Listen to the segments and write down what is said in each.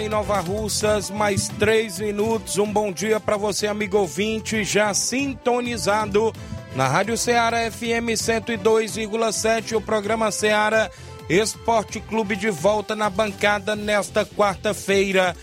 Em Nova Russas, mais três minutos. Um bom dia para você, amigo ouvinte, já sintonizado na Rádio Ceará FM 102,7. O programa Ceará Esporte Clube de volta na bancada nesta quarta-feira.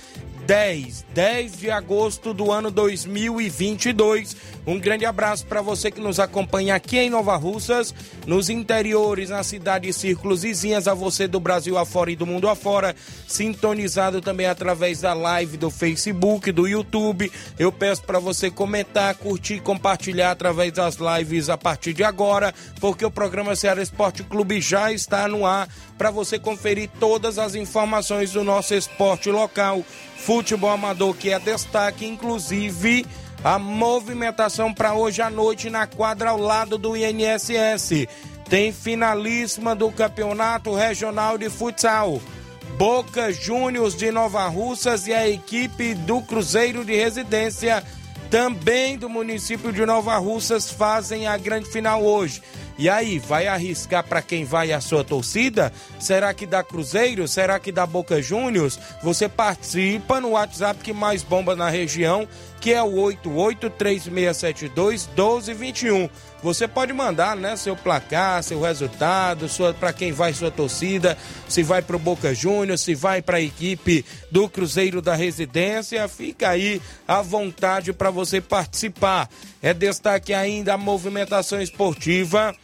10, 10 de agosto do ano 2022. Um grande abraço para você que nos acompanha aqui em Nova Russas, nos interiores, na cidade e círculos vizinhas, a você do Brasil afora e do mundo afora, sintonizado também através da live do Facebook, do YouTube. Eu peço para você comentar, curtir, compartilhar através das lives a partir de agora, porque o programa Ceará Esporte Clube já está no ar para você conferir todas as informações do nosso esporte local futebol amador que é destaque, inclusive a movimentação para hoje à noite na quadra ao lado do INSS. Tem finalíssima do Campeonato Regional de Futsal. Boca Juniors de Nova Russas e a equipe do Cruzeiro de Residência, também do município de Nova Russas, fazem a grande final hoje. E aí, vai arriscar para quem vai a sua torcida? Será que dá Cruzeiro? Será que dá Boca Juniors? Você participa no WhatsApp que mais bomba na região, que é o 8836721221. Você pode mandar, né, seu placar, seu resultado, sua para quem vai sua torcida, se vai pro Boca Juniors, se vai para a equipe do Cruzeiro da Residência, fica aí à vontade para você participar. É destaque ainda a movimentação esportiva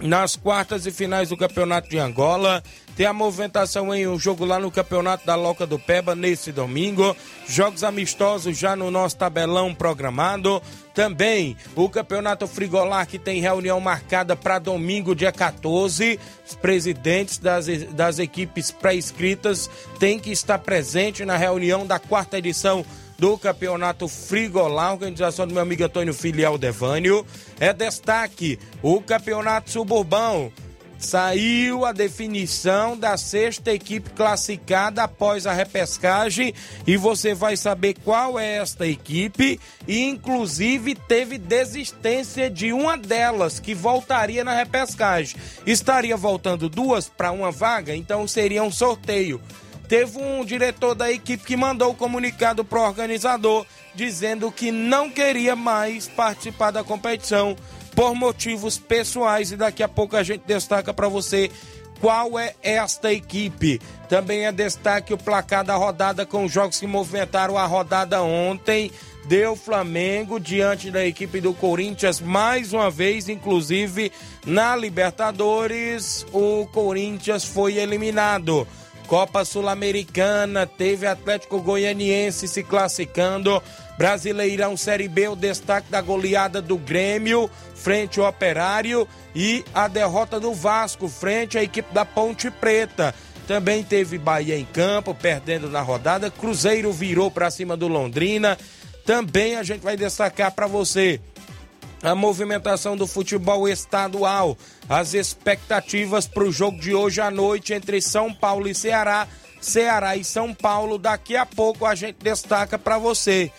nas quartas e finais do Campeonato de Angola. Tem a movimentação em um jogo lá no Campeonato da Loca do Peba nesse domingo. Jogos amistosos já no nosso tabelão programado. Também o Campeonato Frigolar que tem reunião marcada para domingo, dia 14. Os presidentes das, das equipes pré-inscritas têm que estar presentes na reunião da quarta edição do Campeonato Frigolar, organização do meu amigo Antônio Filial Devânio. É destaque o Campeonato Suburbão. Saiu a definição da sexta equipe classificada após a repescagem e você vai saber qual é esta equipe e inclusive teve desistência de uma delas que voltaria na repescagem. Estaria voltando duas para uma vaga, então seria um sorteio teve um diretor da equipe que mandou o comunicado pro organizador dizendo que não queria mais participar da competição por motivos pessoais e daqui a pouco a gente destaca para você qual é esta equipe. Também é destaque o placar da rodada com os jogos que movimentaram a rodada ontem. Deu Flamengo diante da equipe do Corinthians mais uma vez, inclusive na Libertadores, o Corinthians foi eliminado. Copa Sul-Americana, teve Atlético Goianiense se classificando. Brasileirão Série B, o destaque da goleada do Grêmio frente ao Operário e a derrota do Vasco frente à equipe da Ponte Preta. Também teve Bahia em campo, perdendo na rodada. Cruzeiro virou para cima do Londrina. Também a gente vai destacar para você a movimentação do futebol estadual, as expectativas para o jogo de hoje à noite entre São Paulo e Ceará, Ceará e São Paulo. Daqui a pouco a gente destaca para você.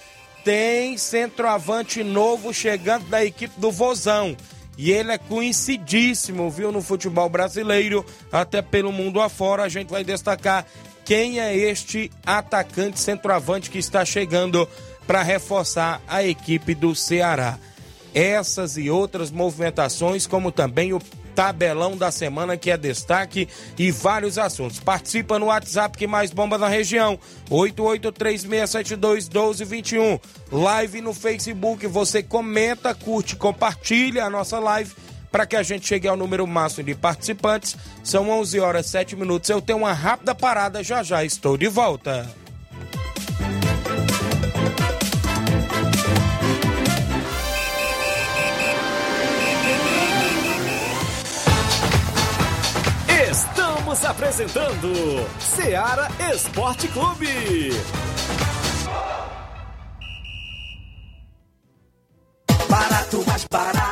Tem centroavante novo chegando da equipe do Vozão. E ele é conhecidíssimo, viu, no futebol brasileiro, até pelo mundo afora. A gente vai destacar quem é este atacante centroavante que está chegando para reforçar a equipe do Ceará essas e outras movimentações, como também o tabelão da semana que é destaque e vários assuntos. Participa no WhatsApp que mais bomba na região, 8836721221. Live no Facebook, você comenta, curte, compartilha a nossa live para que a gente chegue ao número máximo de participantes. São 11 horas 7 minutos. Eu tenho uma rápida parada, já já estou de volta. Apresentando Seara Esporte Clube. Barato, mais barato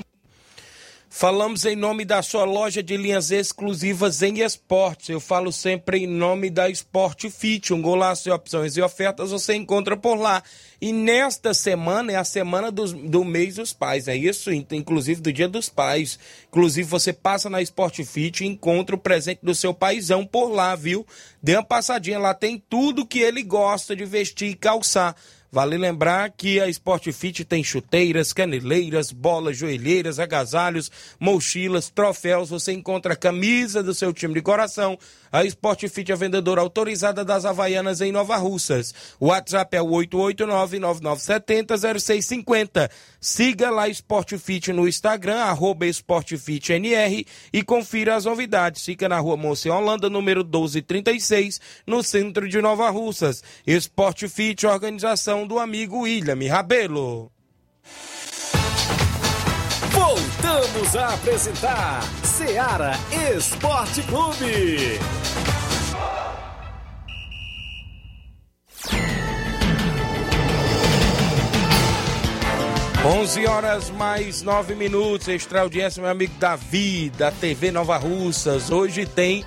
Falamos em nome da sua loja de linhas exclusivas em esportes. Eu falo sempre em nome da Sport Fit. Um golaço de opções e ofertas você encontra por lá. E nesta semana é a semana do, do mês dos pais, é isso? Inclusive do dia dos pais. Inclusive você passa na Sport Fit e encontra o presente do seu paizão por lá, viu? Dê uma passadinha lá, tem tudo que ele gosta de vestir e calçar. Vale lembrar que a Sport Fit tem chuteiras, caneleiras, bolas, joelheiras, agasalhos, mochilas, troféus. Você encontra a camisa do seu time de coração. A Sport Fit é vendedora autorizada das Havaianas em Nova Russas. O WhatsApp é o 889-9970-0650. Siga lá Sport Fit no Instagram, arroba SportFitNR e confira as novidades. Fica na rua Moça Holanda, número 1236, no centro de Nova Russas. Sport Fit, organização do amigo William Rabelo. Voltamos a apresentar Seara Esporte Clube. 11 horas mais 9 minutos. Extra audiência, meu amigo Davi, da TV Nova Russas. Hoje tem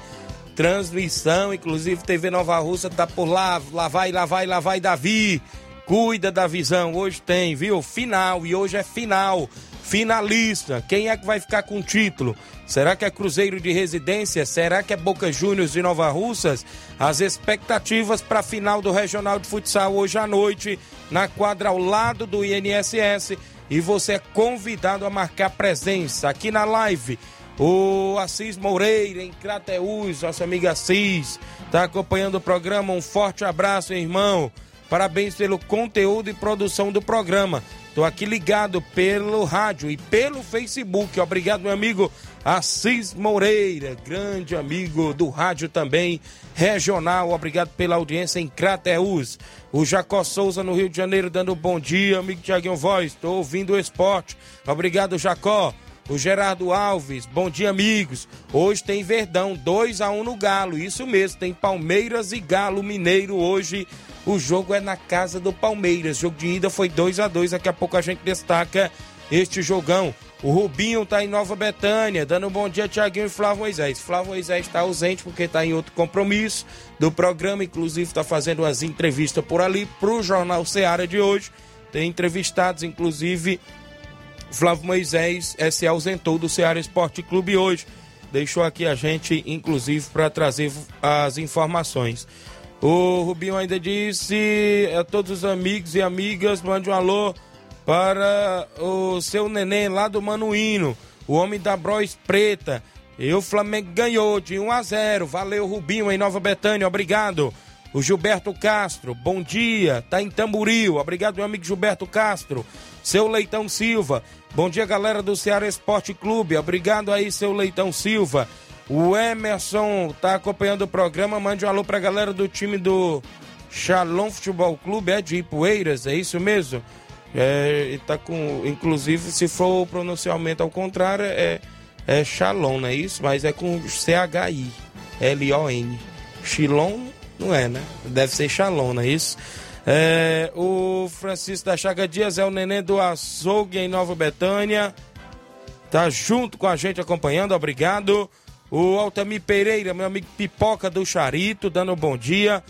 transmissão, inclusive TV Nova Russa tá por lá. Lá vai, lá vai, lá vai, Davi. Cuida da visão. Hoje tem, viu? Final. E hoje é final. Finalista. Quem é que vai ficar com o título? Será que é Cruzeiro de Residência? Será que é Boca Juniors de Nova Russas? As expectativas para a final do Regional de Futsal hoje à noite, na quadra ao lado do INSS. E você é convidado a marcar presença aqui na live. O Assis Moreira, em Crateús, nosso amigo Assis, está acompanhando o programa. Um forte abraço, irmão. Parabéns pelo conteúdo e produção do programa. Estou aqui ligado pelo rádio e pelo Facebook. Obrigado, meu amigo Assis Moreira, grande amigo do rádio também, regional. Obrigado pela audiência em Crateús. O Jacó Souza, no Rio de Janeiro, dando bom dia, amigo Tiaguinho Voz. Estou ouvindo o esporte. Obrigado, Jacó. O Gerardo Alves, bom dia, amigos. Hoje tem Verdão, 2 a 1 um no Galo. Isso mesmo, tem Palmeiras e Galo Mineiro hoje o jogo é na casa do Palmeiras. O jogo de ida foi 2 a 2 Daqui a pouco a gente destaca este jogão. O Rubinho tá em Nova Betânia, dando um bom dia, Tiaguinho e Flávio Moisés. Flávio Moisés está ausente porque está em outro compromisso do programa, inclusive está fazendo umas entrevistas por ali para o Jornal Seara de hoje. Tem entrevistados, inclusive, Flávio Moisés é, se ausentou do Ceará Esporte Clube hoje. Deixou aqui a gente, inclusive, para trazer as informações. O Rubinho ainda disse a todos os amigos e amigas, mande um alô para o seu neném lá do Manuíno, o homem da Bros Preta. E o Flamengo ganhou de 1 a 0. Valeu, Rubinho, em Nova Betânia, obrigado. O Gilberto Castro, bom dia, tá em Tamburil. Obrigado, meu amigo Gilberto Castro. Seu Leitão Silva, bom dia, galera do Ceará Esporte Clube. Obrigado aí, seu Leitão Silva. O Emerson tá acompanhando o programa. Mande um alô pra galera do time do Shalom Futebol Clube, é de Ipueiras, é isso mesmo? É, tá com, inclusive, se for o pronunciamento ao contrário, é, é Shalom, não é isso? Mas é com C-H-I, L-O-N. Chilon, não é, né? Deve ser Shalom, não é isso? É, o Francisco da Chaga Dias é o neném do açougue em Nova Betânia. Tá junto com a gente acompanhando, obrigado. O Altamir Pereira, meu amigo Pipoca do Charito, dando um bom dia.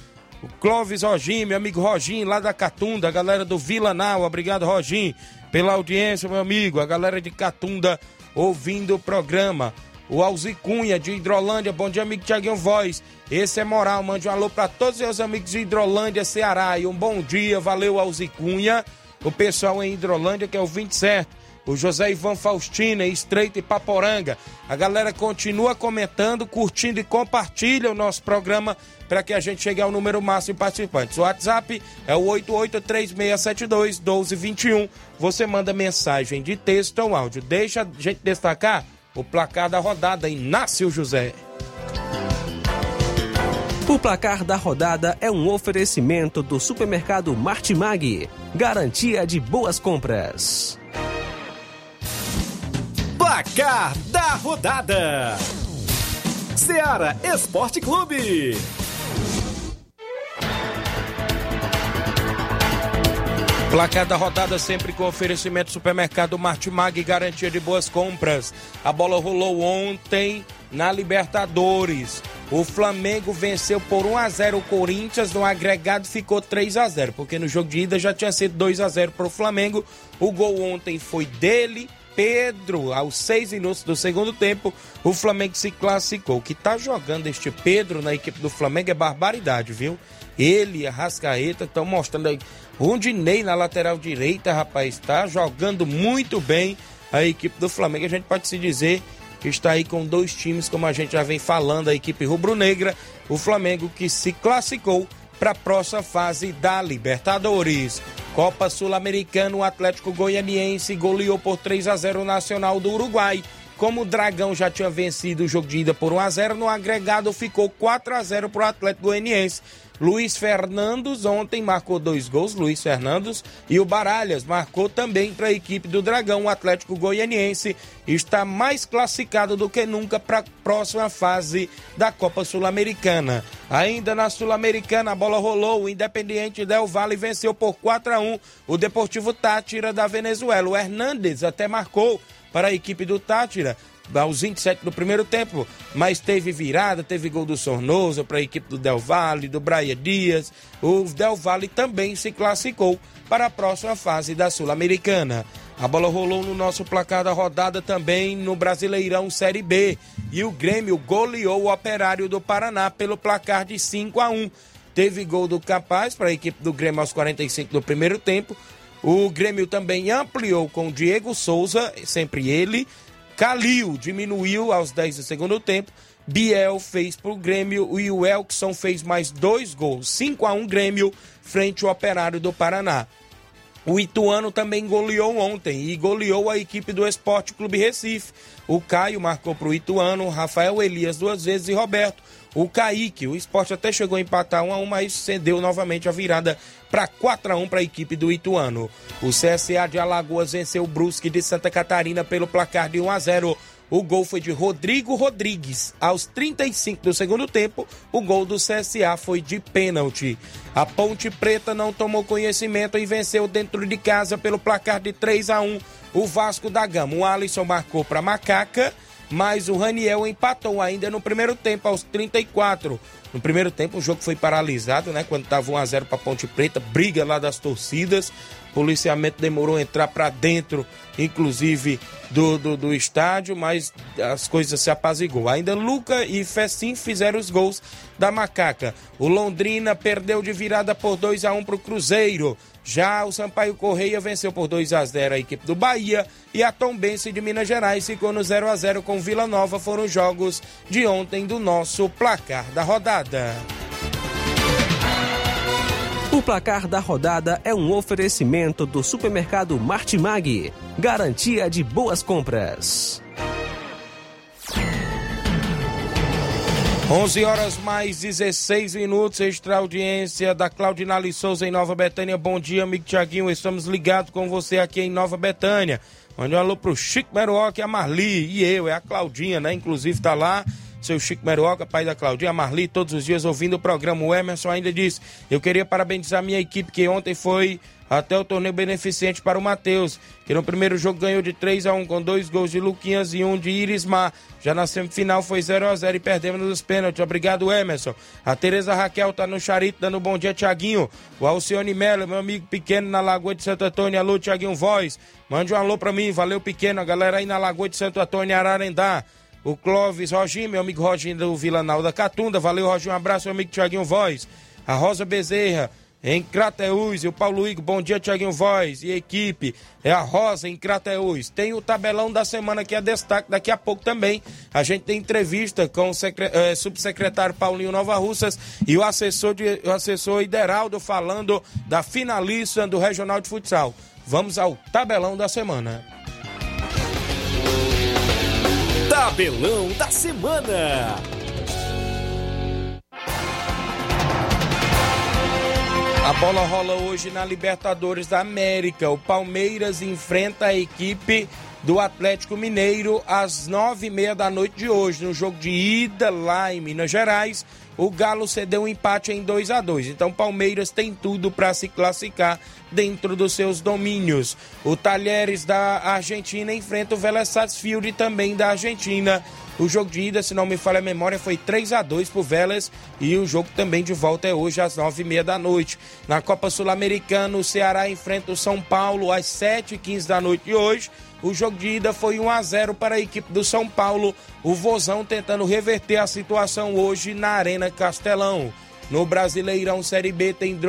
O Clóvis Rogim, meu amigo Rogim, lá da Catunda, a galera do Vila Nau, obrigado Rogim, pela audiência, meu amigo. A galera de Catunda ouvindo o programa. O Alzi Cunha, de Hidrolândia, bom dia, amigo Tiaguinho Voz. Esse é moral, mande um alô para todos os meus amigos de Hidrolândia, Ceará. E um bom dia, valeu, Alzi Cunha. O pessoal em Hidrolândia, que é o 27 o José Ivan Faustina, Estreito e Paporanga. A galera continua comentando, curtindo e compartilha o nosso programa para que a gente chegue ao número máximo de participantes. O WhatsApp é o 8836721221. Você manda mensagem de texto ou áudio. Deixa a gente destacar o placar da rodada Inácio José. O placar da rodada é um oferecimento do supermercado Martimag. Garantia de boas compras. Placar da rodada: Seara Esporte Clube. Placar da rodada sempre com oferecimento supermercado Martimag, garantia de boas compras. A bola rolou ontem na Libertadores. O Flamengo venceu por 1 a 0 o Corinthians, no agregado ficou 3 a 0, porque no jogo de ida já tinha sido 2 a 0 para o Flamengo. O gol ontem foi dele, Pedro, aos seis minutos do segundo tempo, o Flamengo se classificou. O que tá jogando este Pedro na equipe do Flamengo é barbaridade, viu? Ele e a Rascaeta estão mostrando aí. O Dinei na lateral direita, rapaz, está jogando muito bem a equipe do Flamengo. A gente pode se dizer que está aí com dois times, como a gente já vem falando, a equipe rubro-negra, o Flamengo que se classificou para a próxima fase da Libertadores. Copa Sul-Americana, o Atlético Goianiense goleou por 3 a 0 o Nacional do Uruguai. Como o Dragão já tinha vencido o jogo de ida por 1 a 0 no agregado ficou 4 a 0 para o Atlético Goianiense. Luiz Fernandes ontem marcou dois gols, Luiz Fernandes, e o Baralhas marcou também para a equipe do Dragão. O Atlético Goianiense está mais classificado do que nunca para a próxima fase da Copa Sul-Americana. Ainda na Sul-Americana, a bola rolou, o Independiente Del Valle venceu por 4 a 1 o Deportivo Tátira da Venezuela. O Hernandes até marcou para a equipe do Tátira aos 27 do primeiro tempo, mas teve virada, teve gol do Sornoso para a equipe do Del Valle, do Braia Dias. O Del Valle também se classificou para a próxima fase da Sul-Americana. A bola rolou no nosso placar da rodada também no Brasileirão Série B. E o Grêmio goleou o Operário do Paraná pelo placar de 5 a 1. Teve gol do Capaz para a equipe do Grêmio aos 45 do primeiro tempo. O Grêmio também ampliou com Diego Souza, sempre ele, Calil diminuiu aos 10 do segundo tempo. Biel fez para o Grêmio e o Elkson fez mais dois gols. 5 a 1 Grêmio frente ao Operário do Paraná. O Ituano também goleou ontem e goleou a equipe do Esporte Clube Recife. O Caio marcou para o Ituano, Rafael Elias duas vezes e Roberto. O Kaique, o esporte até chegou a empatar 1 a 1 mas cedeu novamente a virada para 4 a 1 para a equipe do Ituano. O CSA de Alagoas venceu o Brusque de Santa Catarina pelo placar de 1 a 0. O gol foi de Rodrigo Rodrigues. Aos 35 do segundo tempo, o gol do CSA foi de pênalti. A Ponte Preta não tomou conhecimento e venceu dentro de casa pelo placar de 3 a 1 o Vasco da Gama. O Alisson marcou para Macaca mas o Raniel empatou ainda no primeiro tempo, aos 34. No primeiro tempo, o jogo foi paralisado, né? Quando estava 1 a 0 para Ponte Preta, briga lá das torcidas. O policiamento demorou a entrar para dentro, inclusive, do, do, do, estádio, mas as coisas se apazigou. Ainda Luca e Fessim fizeram os gols da Macaca. O Londrina perdeu de virada por 2 a 1 para o Cruzeiro. Já o Sampaio Correia venceu por 2 a 0 a equipe do Bahia e a Tombense de Minas Gerais ficou no 0 a 0 com Vila Nova. Foram jogos de ontem do nosso placar da rodada. O placar da rodada é um oferecimento do supermercado Martimag, garantia de boas compras. 11 horas mais 16 minutos, extra audiência da Claudinale Souza em Nova Betânia. Bom dia, amigo Tiaguinho. Estamos ligados com você aqui em Nova Betânia. Mande um alô pro Chico Meruoc, a Marli e eu, é a Claudinha, né? Inclusive tá lá seu Chico Meruoca, pai da Claudinha, Marli, todos os dias ouvindo o programa. O Emerson ainda disse: Eu queria parabenizar minha equipe, que ontem foi até o torneio beneficente para o Matheus, que no primeiro jogo ganhou de 3 a 1 com dois gols de Luquinhas e um de Irismar. Já na semifinal foi 0 a 0 e perdemos nos pênaltis. Obrigado, Emerson. A Tereza Raquel tá no charito dando um bom dia, Tiaguinho. O Alcione Melo, meu amigo pequeno na Lagoa de Santo Antônio. Alô, Tiaguinho Voz. Mande um alô pra mim. Valeu, pequeno. A galera aí na Lagoa de Santo Antônio, Ararendá. O Clóvis Roginho, meu amigo Roginho do Vila Nau da Catunda. Valeu, Roginho. Um abraço, meu amigo Tiaguinho Voz. A Rosa Bezerra em Crateús. E o Paulo Igor, bom dia, Tiaguinho Voz e equipe. É a Rosa em Crateús. Tem o tabelão da semana que é destaque daqui a pouco também. A gente tem entrevista com o secre... eh, subsecretário Paulinho Nova Russas e o assessor, de... o assessor Ideraldo falando da finalista do Regional de Futsal. Vamos ao tabelão da semana. Tabelão da semana. A bola rola hoje na Libertadores da América. O Palmeiras enfrenta a equipe do Atlético Mineiro às nove e meia da noite de hoje. No jogo de ida lá em Minas Gerais, o Galo cedeu um empate em 2 a 2 Então, Palmeiras tem tudo para se classificar dentro dos seus domínios. O Talheres da Argentina enfrenta o Vélez Sarsfield também da Argentina. O jogo de ida, se não me falha a memória, foi 3 a 2 pro Vélez e o jogo também de volta é hoje às nove e meia da noite. Na Copa Sul-Americana, o Ceará enfrenta o São Paulo às sete e quinze da noite de hoje. O jogo de ida foi 1 a 0 para a equipe do São Paulo. O Vozão tentando reverter a situação hoje na Arena Castelão. No Brasileirão Série B tem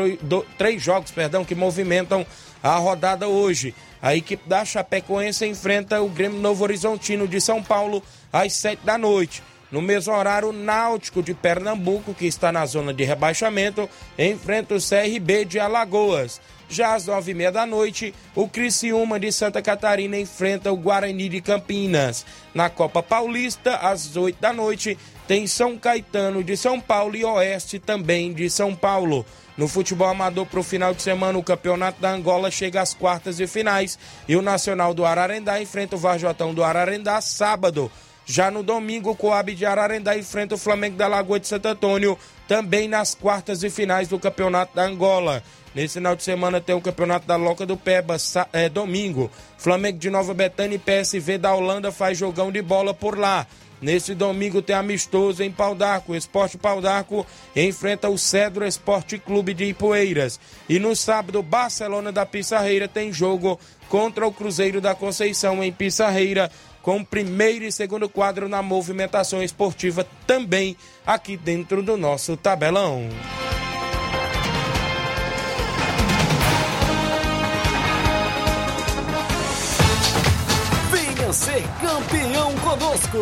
três jogos, perdão, que movimentam a rodada hoje. A equipe da Chapecoense enfrenta o Grêmio Novo Horizontino de São Paulo às sete da noite. No mesmo horário, o Náutico de Pernambuco, que está na zona de rebaixamento, enfrenta o CRB de Alagoas. Já às nove e meia da noite, o Criciúma de Santa Catarina enfrenta o Guarani de Campinas. Na Copa Paulista, às oito da noite, tem São Caetano de São Paulo e Oeste também de São Paulo. No futebol amador para o final de semana, o campeonato da Angola chega às quartas e finais e o Nacional do Ararendá enfrenta o Varjotão do Ararendá sábado. Já no domingo, o Coab de Ararendá enfrenta o Flamengo da Lagoa de Santo Antônio, também nas quartas e finais do Campeonato da Angola. Nesse final de semana tem o Campeonato da Loca do Peba, é, domingo. Flamengo de Nova Betânia e PSV da Holanda faz jogão de bola por lá. Nesse domingo tem amistoso em Pau d'Arco. Esporte Pau d'Arco enfrenta o Cedro Esporte Clube de Ipueiras. E no sábado, Barcelona da Pissarreira tem jogo contra o Cruzeiro da Conceição em Pissarreira com primeiro e segundo quadro na movimentação esportiva também aqui dentro do nosso tabelão. Ser campeão conosco,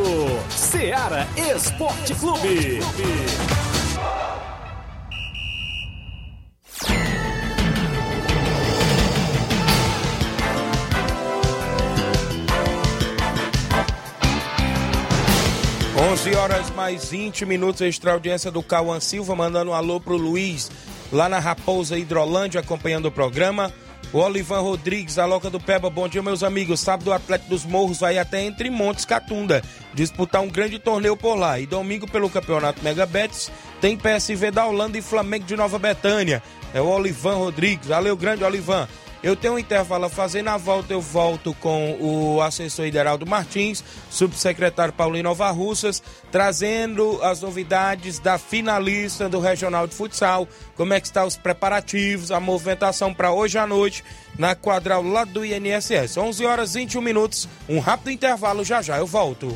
Seara Esporte Clube. Onze horas mais 20 minutos, extra audiência do Cauã Silva, mandando um alô pro Luiz, lá na Raposa Hidrolândia, acompanhando o programa. O Olivan Rodrigues, a Loca do Peba, bom dia, meus amigos. Sábado, o Atlético dos Morros vai até entre Montes Catunda disputar um grande torneio por lá. E domingo, pelo Campeonato Mega Betis, tem PSV da Holanda e Flamengo de Nova Betânia. É o Olivan Rodrigues. Valeu, grande Olivan. Eu tenho um intervalo a fazer, na volta eu volto com o assessor Ideraldo Martins, subsecretário Paulinho Nova Russas, trazendo as novidades da finalista do Regional de Futsal, como é que estão os preparativos, a movimentação para hoje à noite na quadral lá do INSS. 11 horas 21 minutos, um rápido intervalo, já já eu volto.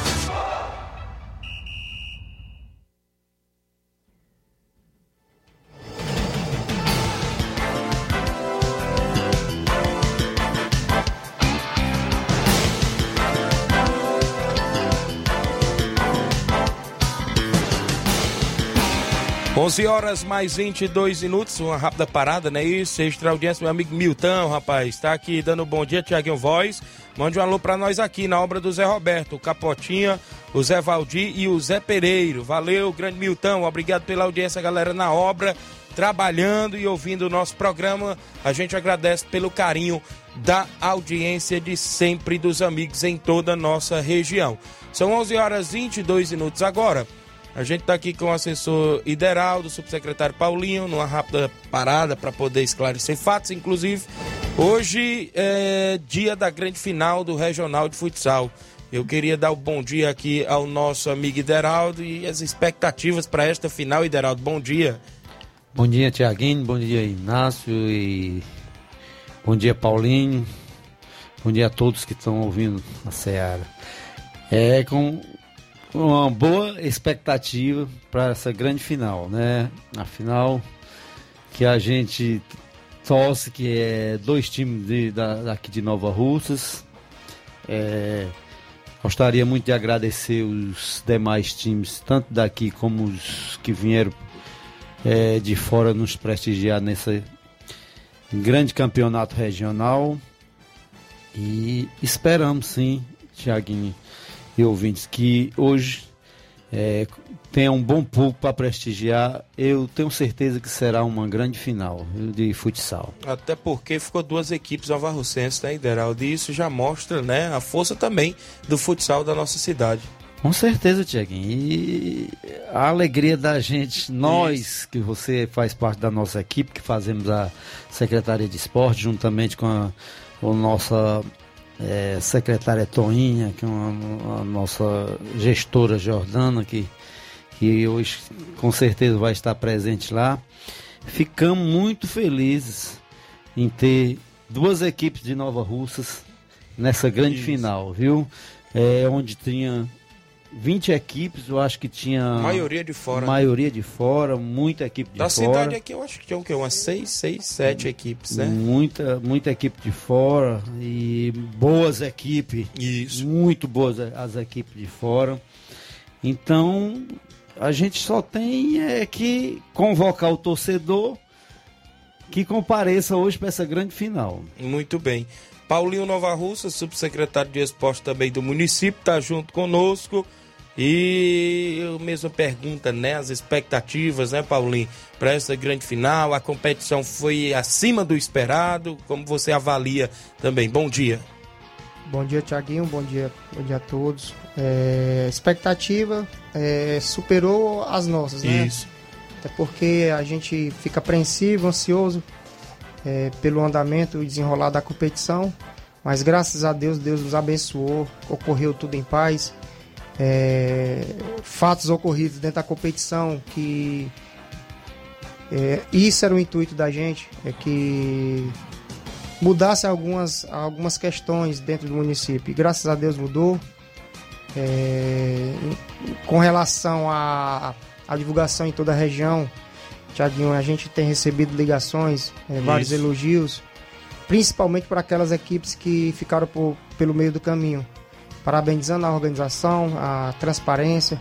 11 horas mais 22 minutos, uma rápida parada, né? Isso, extra audiência, meu amigo Milton, rapaz, tá aqui dando um bom dia, Tiaguinho Voz. Mande um alô pra nós aqui na obra do Zé Roberto, o Capotinha, o Zé Valdir e o Zé Pereiro. Valeu, grande Milton, obrigado pela audiência, galera, na obra, trabalhando e ouvindo o nosso programa. A gente agradece pelo carinho da audiência de sempre dos amigos em toda a nossa região. São 11 horas 22 minutos agora. A gente está aqui com o assessor Ideraldo, subsecretário Paulinho, numa rápida parada para poder esclarecer fatos. Inclusive, hoje é dia da grande final do Regional de Futsal. Eu queria dar o um bom dia aqui ao nosso amigo Ideraldo e as expectativas para esta final, Ideraldo. Bom dia. Bom dia, Tiaguinho. Bom dia, Inácio. E bom dia, Paulinho. Bom dia a todos que estão ouvindo a Seara. É com uma boa expectativa para essa grande final, né? A final que a gente torce que é dois times de, da, daqui de Nova Russas. É, gostaria muito de agradecer os demais times, tanto daqui como os que vieram é, de fora nos prestigiar nesse grande campeonato regional. E esperamos sim, Tiaguinho, e ouvintes que hoje é, tenha um bom público para prestigiar. Eu tenho certeza que será uma grande final de futsal. Até porque ficou duas equipes novarrocenses, né, Ideraldo? E isso já mostra né, a força também do futsal da nossa cidade. Com certeza, Tiaguinho. E a alegria da gente, nós que você faz parte da nossa equipe, que fazemos a Secretaria de Esporte, juntamente com a, a nossa é, secretária Toinha, que é uma, nossa gestora Jordana, que, que hoje com certeza vai estar presente lá. Ficamos muito felizes em ter duas equipes de Nova Russas nessa grande Isso. final, viu? É, onde tinha 20 equipes, eu acho que tinha. Maioria de fora. Maioria de fora, muita equipe de da fora. Da cidade aqui eu acho que tinha o quê? Umas 6, 6, 7 equipes, né? Muita, muita equipe de fora e boas equipes. Isso. Muito boas as equipes de fora. Então, a gente só tem é que convocar o torcedor que compareça hoje para essa grande final. Muito bem. Paulinho Nova Russa, subsecretário de esporte também do município, está junto conosco. E eu mesma pergunta, né? As expectativas, né, Paulinho, para essa grande final. A competição foi acima do esperado. Como você avalia também? Bom dia. Bom dia, Tiaguinho. Bom dia, bom dia a todos. É, expectativa é, superou as nossas, né? Isso. Até porque a gente fica apreensivo, ansioso é, pelo andamento e desenrolar da competição. Mas graças a Deus, Deus nos abençoou, ocorreu tudo em paz é, fatos ocorridos dentro da competição que é, isso era o intuito da gente, é que mudasse algumas, algumas questões dentro do município. E graças a Deus mudou. É, com relação à, à divulgação em toda a região, Tiaguinho, a gente tem recebido ligações, é, vários elogios, principalmente para aquelas equipes que ficaram por, pelo meio do caminho parabenizando a organização, a transparência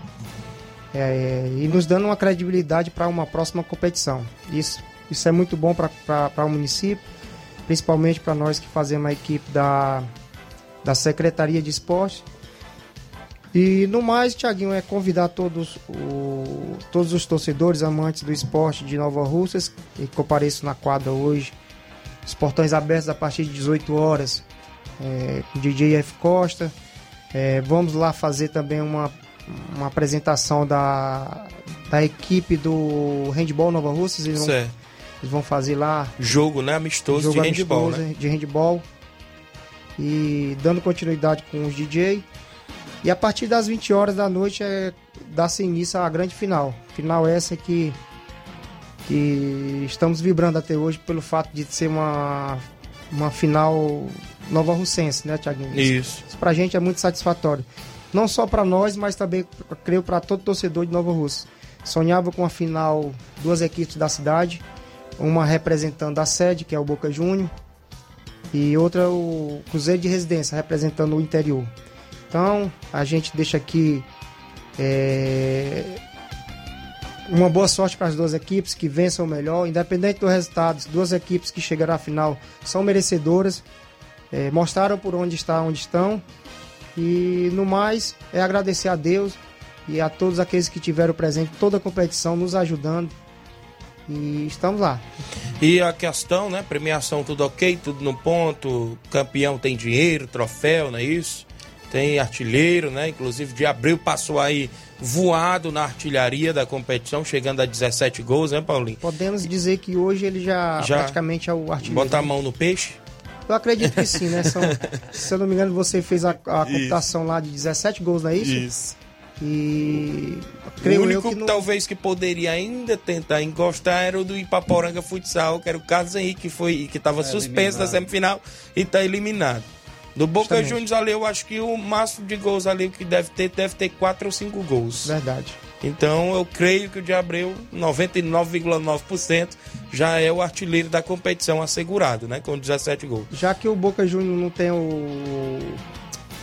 é, e nos dando uma credibilidade para uma próxima competição. Isso, isso é muito bom para o município, principalmente para nós que fazemos a equipe da, da Secretaria de Esporte. E no mais, Tiaguinho, é convidar todos, o, todos os torcedores amantes do esporte de Nova Russas que compareçam na quadra hoje. Os portões abertos a partir de 18 horas. É, com o DJ F. Costa, é, vamos lá fazer também uma, uma apresentação da, da equipe do Handball Nova Russas. Eles vão, eles vão fazer lá. Jogo, né? Amistoso jogo de handball. Né? De handball. E dando continuidade com os DJ. E a partir das 20 horas da noite é dar-se início à grande final. Final essa que, que estamos vibrando até hoje pelo fato de ser uma, uma final nova russense, né, Tiaguinho? Isso. Isso pra gente é muito satisfatório. Não só para nós, mas também, creio, para todo torcedor de Nova Russa. Sonhava com a final duas equipes da cidade, uma representando a sede, que é o Boca Júnior, e outra o Cruzeiro de Residência, representando o interior. Então, a gente deixa aqui é, uma boa sorte para as duas equipes que vençam o melhor, independente do resultado. As duas equipes que chegaram à final são merecedoras, é, mostraram por onde está, onde estão. E no mais, é agradecer a Deus e a todos aqueles que tiveram presente toda a competição, nos ajudando. E estamos lá. E a questão, né? Premiação tudo ok, tudo no ponto. Campeão tem dinheiro, troféu, não é isso? Tem artilheiro, né? Inclusive de abril passou aí voado na artilharia da competição, chegando a 17 gols, né, Paulinho? Podemos dizer que hoje ele já, Já. praticamente é o artilheiro. Bota a mão no peixe. Eu acredito que sim, né? São, se eu não me engano, você fez a, a computação lá de 17 gols, não é isso? Isso. E O único que não... talvez que poderia ainda tentar encostar era o do Ipaporanga Futsal, que era o Carlos Henrique, que foi que estava suspenso da semifinal e está eliminado. Do Boca Justamente. Juniors ali, eu acho que o máximo de gols ali que deve ter, deve ter 4 ou 5 gols. Verdade. Então eu creio que o de Abreu, 99,9%, já é o artilheiro da competição assegurado, né? Com 17 gols. Já que o Boca Júnior não tem o,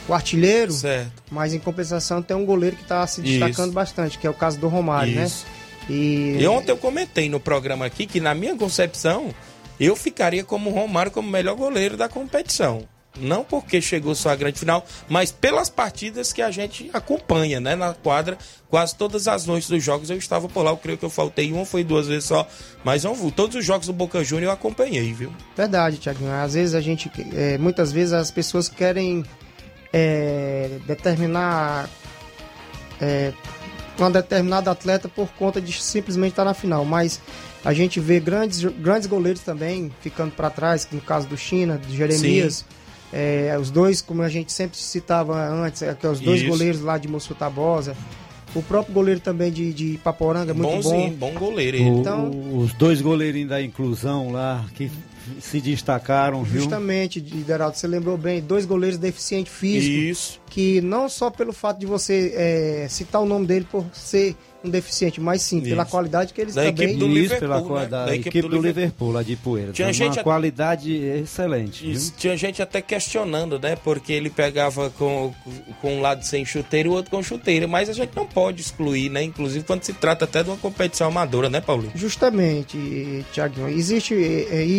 o artilheiro, Certo. mas em compensação tem um goleiro que está se destacando Isso. bastante, que é o caso do Romário, Isso. né? E, E ontem eu comentei no programa aqui que, na minha concepção, eu ficaria como Romário como melhor goleiro da competição. Não porque chegou só à grande final, mas pelas partidas que a gente acompanha, né? Na quadra, quase todas as noites dos jogos eu estava por lá. Eu creio que eu faltei uma, foi duas vezes só. Mas não vou. Todos os jogos do Boca Júnior eu acompanhei, viu? Verdade, Tiaguinho. Às vezes a gente, é, muitas vezes as pessoas querem é, determinar é, um determinado atleta por conta de simplesmente estar na final, mas a gente vê grandes, grandes goleiros também ficando para trás, no caso do China, do Jeremias. É, os dois, como a gente sempre citava antes, é, que é os dois Isso. goleiros lá de Mossu Tabosa. O próprio goleiro também de, de Paporanga, muito Bonzinho, bom. bom goleiro ele. O- Então- o- os dois goleirinhos da inclusão lá que se destacaram, viu? Justamente, Deraldo, você lembrou bem, dois goleiros deficientes físicos. Isso. que não só pelo fato de você é, citar o nome dele por ser um deficiente, mas sim pela Isso. qualidade que eles Da também. equipe do Isso, Liverpool, pela né? qualidade Da da equipe do do Liverpool, lá de Poeira. Tinha gente uma a- qualidade excelente, viu? Isso. Tinha gente até questionando, né? Porque ele pegava com, com um lado sem chuteiro e o outro com chuteiro. Mas a gente não pode excluir, né? Inclusive quando se trata até de uma competição amadora, né, Paulinho? Justamente, Tiaguinho, existem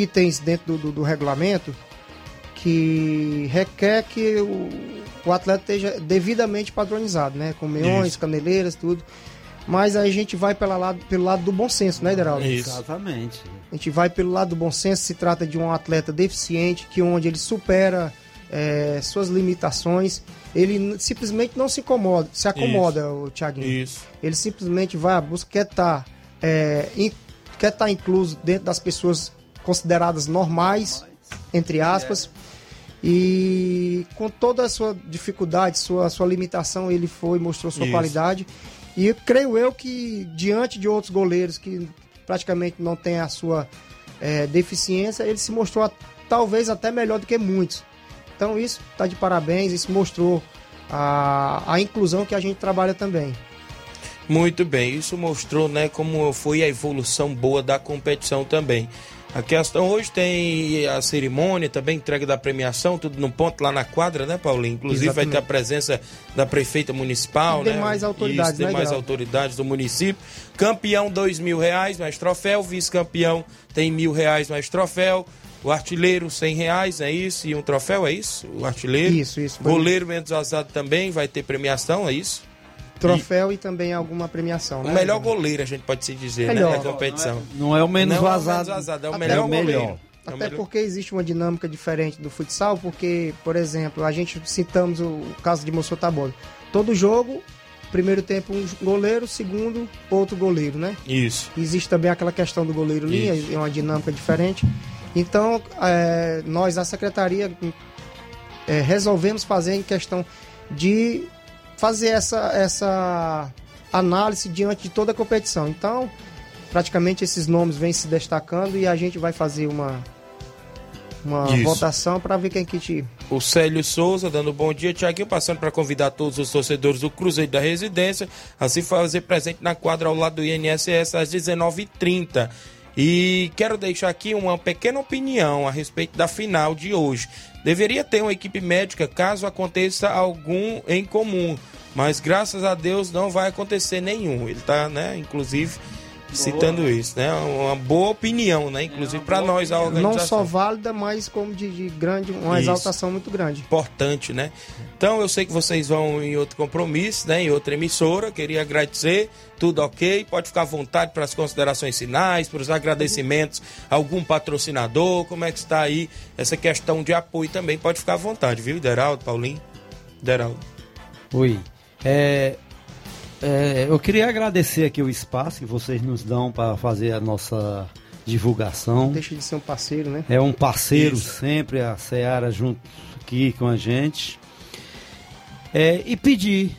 itens dentro do, do- do regulamento que requer que o, o atleta esteja devidamente padronizado, né? Com meiões, Isso. caneleiras, tudo. Mas aí a gente vai pela lado, pelo lado do bom senso, né, Deraldo? Isso. Exatamente. A gente vai pelo lado do bom senso, se trata de um atleta deficiente, que onde ele supera é, suas limitações, ele simplesmente não se incomoda, se acomoda, o Thiaguinho. Isso. Ele simplesmente vai à busca, quer estar quer tá incluso dentro das pessoas consideradas normais, entre aspas, e com toda a sua dificuldade, sua, sua limitação, ele foi, mostrou sua Isso. qualidade. E creio eu que, diante de outros goleiros que praticamente não têm a sua é, deficiência, ele se mostrou a- talvez até melhor do que muitos. Então isso está de parabéns, isso mostrou a, a inclusão que a gente trabalha também. Muito bem, isso mostrou né, como foi a evolução boa da competição também. A questão hoje tem a cerimônia, também entrega da premiação, tudo no ponto lá na quadra, né, Paulinho? Inclusive vai Exatamente. ter a presença da prefeita municipal, E né? demais autoridades, Isso, né, demais Geraldo? autoridades do município. Campeão, dois mil reais, mais troféu. Vice-campeão tem mil reais, mais troféu. O artilheiro, cem reais, é isso? E um troféu, é isso? O artilheiro. Isso, isso. Goleiro menos azado também vai ter premiação, é isso? Troféu e, também alguma premiação. O né, melhor goleiro, a gente pode se dizer, Melhor. né? Da competição. Não é o menos Não vazado. É o menos vazado, é o Até melhor o melhor. goleiro. É Até porque existe uma dinâmica diferente do futsal, porque, por exemplo, a gente citamos o caso de Mossotabola. Todo jogo, primeiro tempo um goleiro, segundo outro goleiro, né? Isso. Existe também aquela questão do goleiro linha, Isso. é uma dinâmica diferente. Então, é, nós, a secretaria, é, resolvemos fazer em questão de fazer essa, essa análise diante de toda a competição. Então, praticamente esses nomes vêm se destacando e a gente vai fazer uma, uma Isso. votação para ver quem que te. O Célio Souza dando bom dia, Tiaguinho, passando para convidar todos os torcedores do Cruzeiro da Residência a se fazer presente na quadra ao lado do INSS às 19h30. E quero deixar aqui uma pequena opinião a respeito da final de hoje. Deveria ter uma equipe médica caso aconteça algum em comum, mas graças a Deus não vai acontecer nenhum. Ele está, né, inclusive citando isso, né? Uma boa opinião, né, inclusive para nós a organização Não só válida, mas como de, de grande, uma Isso. exaltação muito grande. importante, né? Então eu sei que vocês vão em outro compromisso, né? Em outra emissora. Queria agradecer, tudo ok. Pode ficar à vontade para as considerações finais, para os agradecimentos a algum patrocinador. Como é que está aí essa questão de apoio também? Pode ficar à vontade, viu, Deraldo, Paulinho? Deraldo. Oi. É, é, eu queria agradecer aqui o espaço que vocês nos dão para fazer a nossa divulgação. Deixa de ser um parceiro, né? É um parceiro Isso. sempre, a Seara junto aqui com a gente. É, e pedir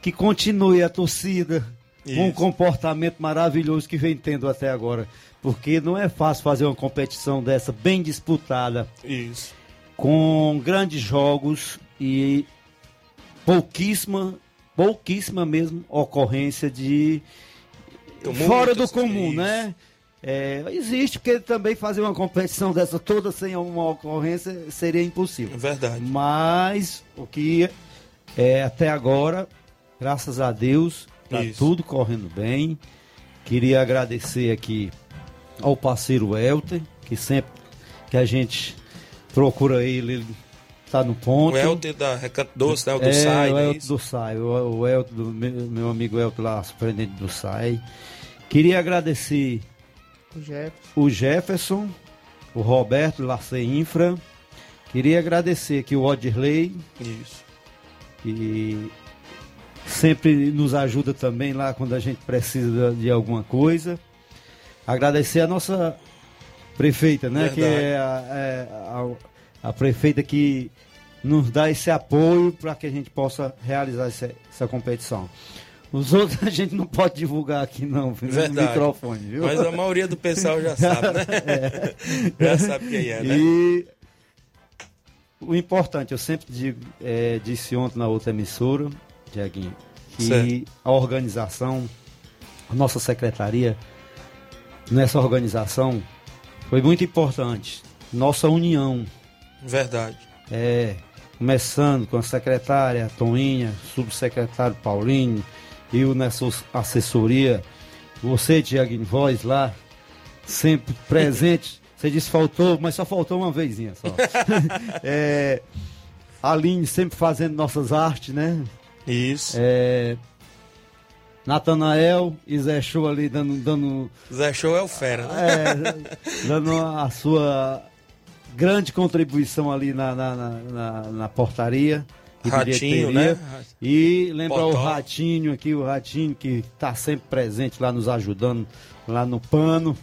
que continue a torcida com o Isso. comportamento maravilhoso que vem tendo até agora. Porque não é fácil fazer uma competição dessa bem disputada, Isso. com grandes jogos e pouquíssima, pouquíssima mesmo ocorrência de Tumultos, fora do comum, isso. né? É, existe, porque também fazer uma competição dessa toda sem uma ocorrência seria impossível. É Verdade. Mas o que é até agora, graças a Deus, tá Isso. tudo correndo bem. Queria agradecer aqui ao parceiro Elter, que sempre que a gente procura ele, ele tá no ponto. O Helder da Recanto Doce, né? O do é, SAI, o né? Elton Isso. do SAI, o, o Elton do meu, meu amigo Elton lá, superintendente do SAI. Queria agradecer O Jeff. o Jefferson, o Roberto Lace Infra. Queria agradecer aqui o Odirley, Isso. que sempre nos ajuda também lá quando a gente precisa de alguma coisa. Agradecer a nossa prefeita, né? Verdade. Que é a, é a- a prefeita que nos dá esse apoio para que a gente possa realizar essa, essa competição. Os outros a gente não pode divulgar aqui não, viu? no Verdade. microfone, viu? Mas a maioria do pessoal já sabe, né? já sabe quem é, né? E o importante, eu sempre digo, é, disse ontem na outra emissora, Tiaguinho, que Certo. a organização, a nossa secretaria, nessa organização, foi muito importante. Nossa união, Verdade. é, começando com a secretária Toninha, subsecretário Paulinho, eu nessa assessoria, você, Tiaguinho, voz lá, sempre presente. Você disse faltou, mas só faltou uma vezinha só. é, Aline sempre fazendo nossas artes, né? Isso. É, Natanael e Zé Show ali dando, dando, Zé Show é o fera, né? é, dando a sua grande contribuição ali na, na, na, na- na portaria. e Ratinho, né? E lembrar o. Ratinho aqui, o Ratinho que está sempre presente lá nos ajudando lá no pano.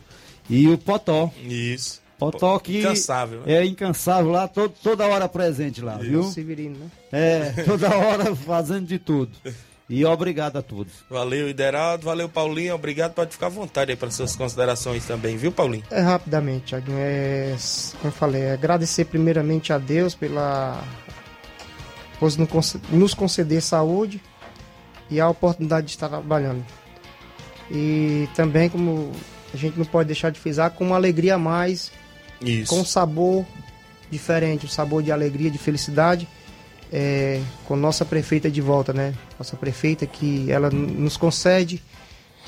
E o Potó. Isso. Potó que Incansável, né? é incansável lá, todo, toda hora presente lá, viu? Severino, né? É, toda hora fazendo de tudo. E obrigado a todos. Valeu, Ideraldo. Valeu, Paulinho. Obrigado. Pode ficar à vontade aí para suas considerações também, viu, Paulinho? É rapidamente, Thiaguinho. É, como eu falei, é agradecer primeiramente a Deus pela por nos conce- nos conceder saúde e a oportunidade de estar trabalhando. E também, como a gente não pode deixar de frisar, com uma alegria a mais, Isso. com um sabor diferente, um sabor de alegria, de felicidade, é, com nossa prefeita de volta, né? Nossa prefeita que ela nos concede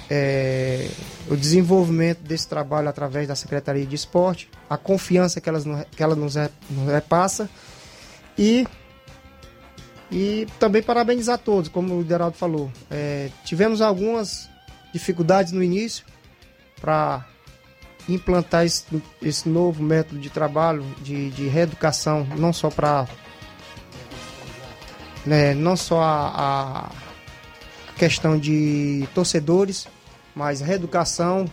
é, o desenvolvimento desse trabalho através da Secretaria de Esporte, a confiança que, elas, que ela nos, re- nos repassa e, e também parabenizar todos, como o Geraldo falou. É, tivemos algumas dificuldades no início para implantar esse, esse novo método de trabalho, de, de reeducação, não só para. Né, não só a, a questão de torcedores, mas reeducação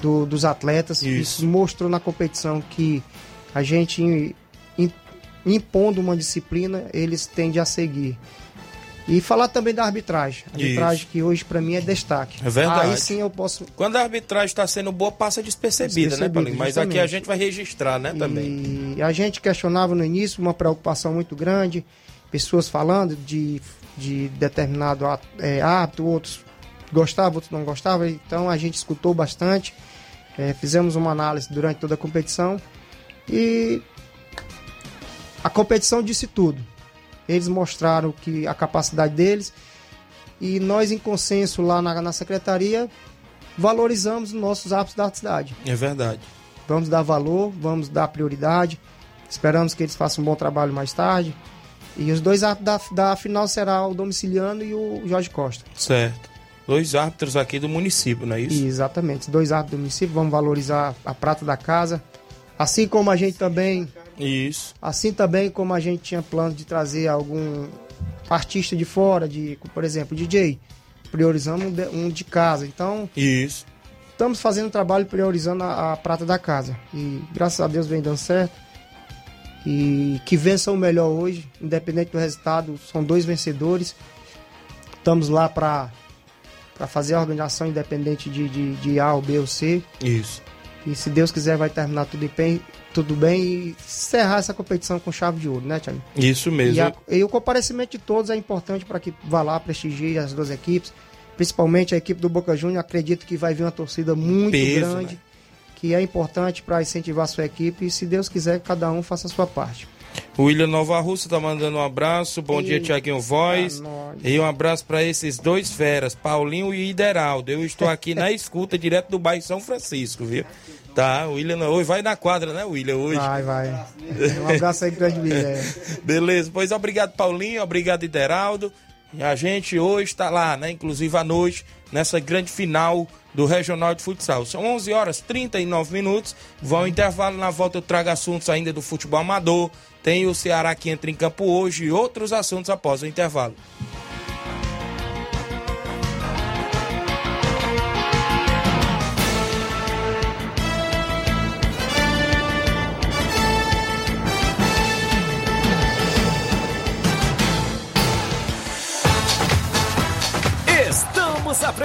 do- dos atletas. Isso. Isso mostrou na competição que a gente im- impondo uma disciplina, eles tendem a seguir. E falar também da arbitragem. A arbitragem Isso. que hoje para mim é destaque. É verdade. Aí sim eu posso. Quando a arbitragem está sendo boa, passa despercebida, né, Despercebida, Paulinho? Mas aqui a gente vai registrar, né, também. E a gente questionava no início uma preocupação muito grande, pessoas falando de, de determinado ato, é, ato, outros gostavam, outros não gostavam, então a gente escutou bastante, é, fizemos uma análise durante toda a competição e a competição disse tudo. Eles mostraram que a capacidade deles e nós, em consenso lá na, na secretaria, valorizamos os nossos árbitros da cidade. É verdade. Vamos dar valor, vamos dar prioridade. Esperamos que eles façam um bom trabalho mais tarde. E os dois árbitros da, da final será o Domiciliano e o Jorge Costa. Certo. Dois árbitros aqui do município, não é isso? Exatamente, dois árbitros do município, vamos valorizar a prata da casa. Assim como a gente também, Isso. assim também como a gente tinha plano de trazer algum artista de fora, de, por exemplo, DJ, priorizamos um de, um de casa. Então, Isso. estamos fazendo um trabalho priorizando a, a prata da casa. E graças a Deus vem dando certo. E que vença o melhor hoje, independente do resultado, são dois vencedores. Estamos lá para fazer a organização independente de, de, de A ou B ou C. Isso. E se Deus quiser, vai terminar tudo bem, tudo bem e encerrar essa competição com chave de ouro, né, Thiago? Isso mesmo. E, a- e o comparecimento de todos é importante para que vá lá prestigie as duas equipes, principalmente a equipe do Boca Juniors. Acredito que vai vir uma torcida muito Peso, grande, né? Que é importante para incentivar a sua equipe. E se Deus quiser, cada um faça a sua parte. O William Nova Russa tá mandando um abraço. Bom dia, Eita, Tiaguinho Voz. nós. E um abraço para esses dois feras, Paulinho e Ideraldo. Eu estou aqui na escuta, direto do bairro São Francisco, viu? Tá, o William hoje vai na quadra, né, William? Hoje. Vai, vai. Um abraço aí, grande William. Beleza, pois obrigado, Paulinho, obrigado, Ideraldo. E a gente hoje está lá, né, inclusive à noite, nessa grande final do Regional de Futsal. São 11 horas 39 minutos. Vão intervalo, na volta eu trago assuntos ainda do futebol amador. Tem o Ceará que entra em campo hoje e outros assuntos após o intervalo.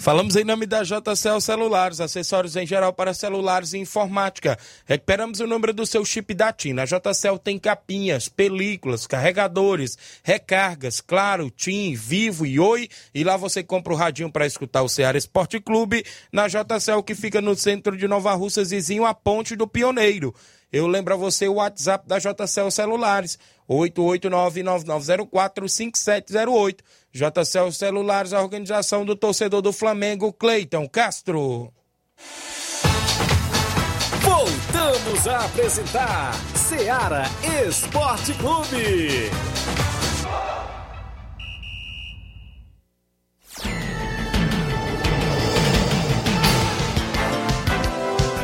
Falamos em nome da JCL Celulares, acessórios em geral para celulares e informática. Recuperamos o número do seu chip da TIM. Na JCL tem capinhas, películas, carregadores, recargas, claro, TIM, Vivo e Oi. E lá você compra o radinho para escutar o Ceará Esporte Clube. Na JCL que fica no centro de Nova Russas, vizinho à Ponte do Pioneiro. Eu lembro a você o WhatsApp da JCL Celulares, 889-9904-5708. JCL Celulares, a organização do torcedor do Flamengo, Cleiton Castro. Voltamos a apresentar Seara Esporte Clube.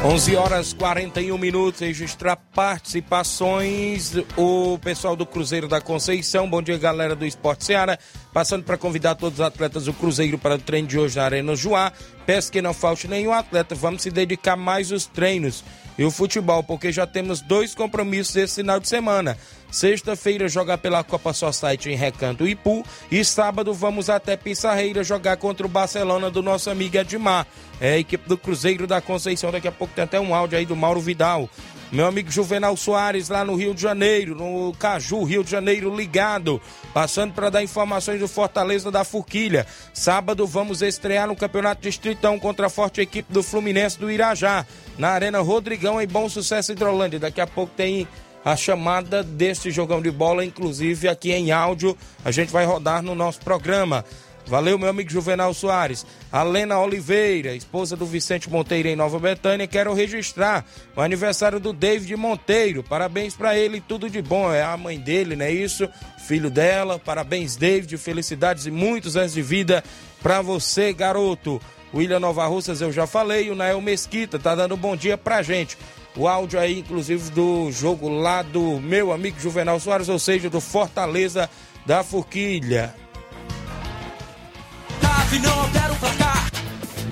11 horas 41 minutos, registrar participações. O pessoal do Cruzeiro da Conceição, bom dia galera do Esporte Seara. Passando para convidar todos os atletas do Cruzeiro para o treino de hoje na Arena Joá. Peço que não falte nenhum atleta, vamos se dedicar mais aos treinos e o futebol, porque já temos dois compromissos esse final de semana. Sexta-feira jogar pela Copa Society em Recanto Ipu. E sábado vamos até Pissarreira jogar contra o Barcelona do nosso amigo Edmar. É a equipe do Cruzeiro da Conceição. Daqui a pouco tem até um áudio aí do Mauro Vidal. Meu amigo Juvenal Soares, lá no Rio de Janeiro, no Caju, Rio de Janeiro, ligado. Passando para dar informações do Fortaleza da Forquilha. Sábado vamos estrear no Campeonato Distritão contra a forte equipe do Fluminense do Irajá, na Arena Rodrigão, em Bom Sucesso Hidrolândia. Daqui a pouco tem a chamada deste jogão de bola, inclusive aqui em áudio, a gente vai rodar no nosso programa. Valeu, meu amigo Juvenal Soares. A Lena Oliveira, esposa do Vicente Monteiro em Nova Betânia, quero registrar o aniversário do David Monteiro. Parabéns para ele, tudo de bom. É a mãe dele, não é isso? Filho dela. Parabéns, David. Felicidades e muitos anos de vida para você, garoto. William Nova Russas, eu já falei. O Nael Mesquita tá dando um bom dia pra gente. O áudio aí, inclusive, do jogo lá do meu amigo Juvenal Soares, ou seja, do Fortaleza da Forquilha. Não altera o placar.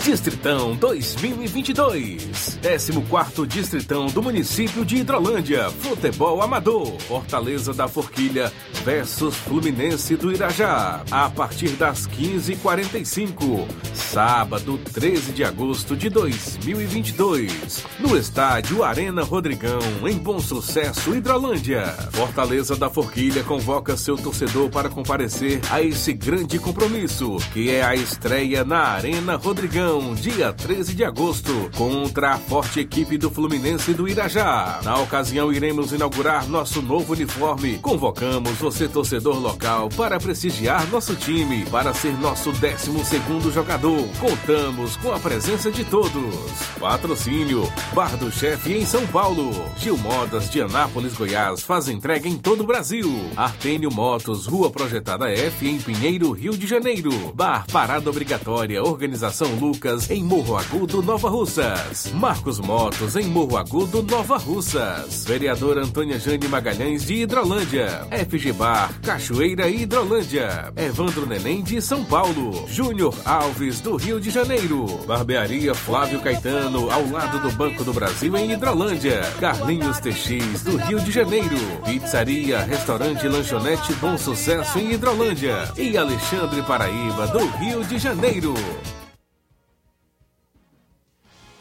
Distritão 2022. 14 Distritão do município de Hidrolândia. Futebol Amador. Fortaleza da Forquilha versus Fluminense do Irajá. A partir das 15h45. Sábado, 13 de agosto de 2022. No estádio Arena Rodrigão, em Bom Sucesso, Hidrolândia. Fortaleza da Forquilha convoca seu torcedor para comparecer a esse grande compromisso, que é a estreia na Arena Rodrigão dia 13 de agosto, contra a forte equipe do Fluminense do Irajá. Na ocasião, iremos inaugurar nosso novo uniforme. Convocamos você, torcedor local, para prestigiar nosso time, para ser nosso 12 jogador. Contamos com a presença de todos. Patrocínio: Bar do Chefe em São Paulo. Gil Modas de Anápolis, Goiás faz entrega em todo o Brasil. Artênio Motos, Rua Projetada F, em Pinheiro, Rio de Janeiro. Bar Parada Obrigatória, Organização Lucas em Morro Agudo, Nova Russas. Marcos Motos em Morro Agudo, Nova Russas. Vereador Antônia Jane Magalhães de Hidrolândia. FG Bar, Cachoeira e Hidrolândia. Evandro Neném de São Paulo. Júnior Alves do Rio de Janeiro. Barbearia Flávio Caetano, ao lado do Banco do Brasil em Hidrolândia. Carlinhos TX do Rio de Janeiro. Pizzaria, restaurante lanchonete Bom Sucesso em Hidrolândia. E Alexandre Paraíba do Rio de Janeiro.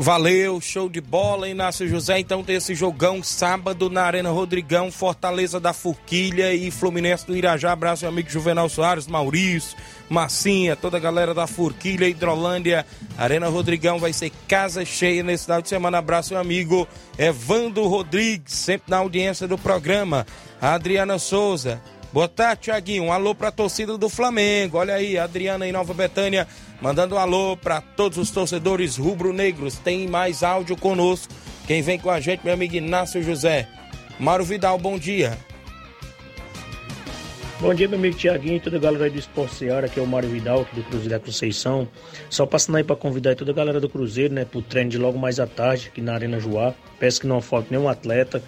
Valeu, show de bola, Inácio José. Então tem esse jogão sábado na Arena Rodrigão, Fortaleza da Forquilha e Fluminense do Irajá. Abraço, meu amigo Juvenal Soares, Maurício, Massinha, toda a galera da Forquilha, Hidrolândia. Arena Rodrigão vai ser casa cheia nesse final de semana. Abraço, meu amigo Evandro Rodrigues, sempre na audiência do programa. Adriana Souza. Boa tarde, Tiaguinho. Um alô pra torcida do Flamengo. Olha aí, Adriana em Nova Betânia Mandando um alô para todos os torcedores rubro-negros. Tem mais áudio conosco. Quem vem com a gente, meu amigo Inácio José. Mauro Vidal, bom dia. Bom dia, meu amigo Tiaguinho toda a galera do Esporte Seara, aqui é o Mário Vidal, aqui do Cruzeiro da Conceição. Só passando aí para convidar toda a galera do Cruzeiro, né, pro treino de logo mais à tarde, aqui na Arena Joá. Peço que não falte nenhum atleta,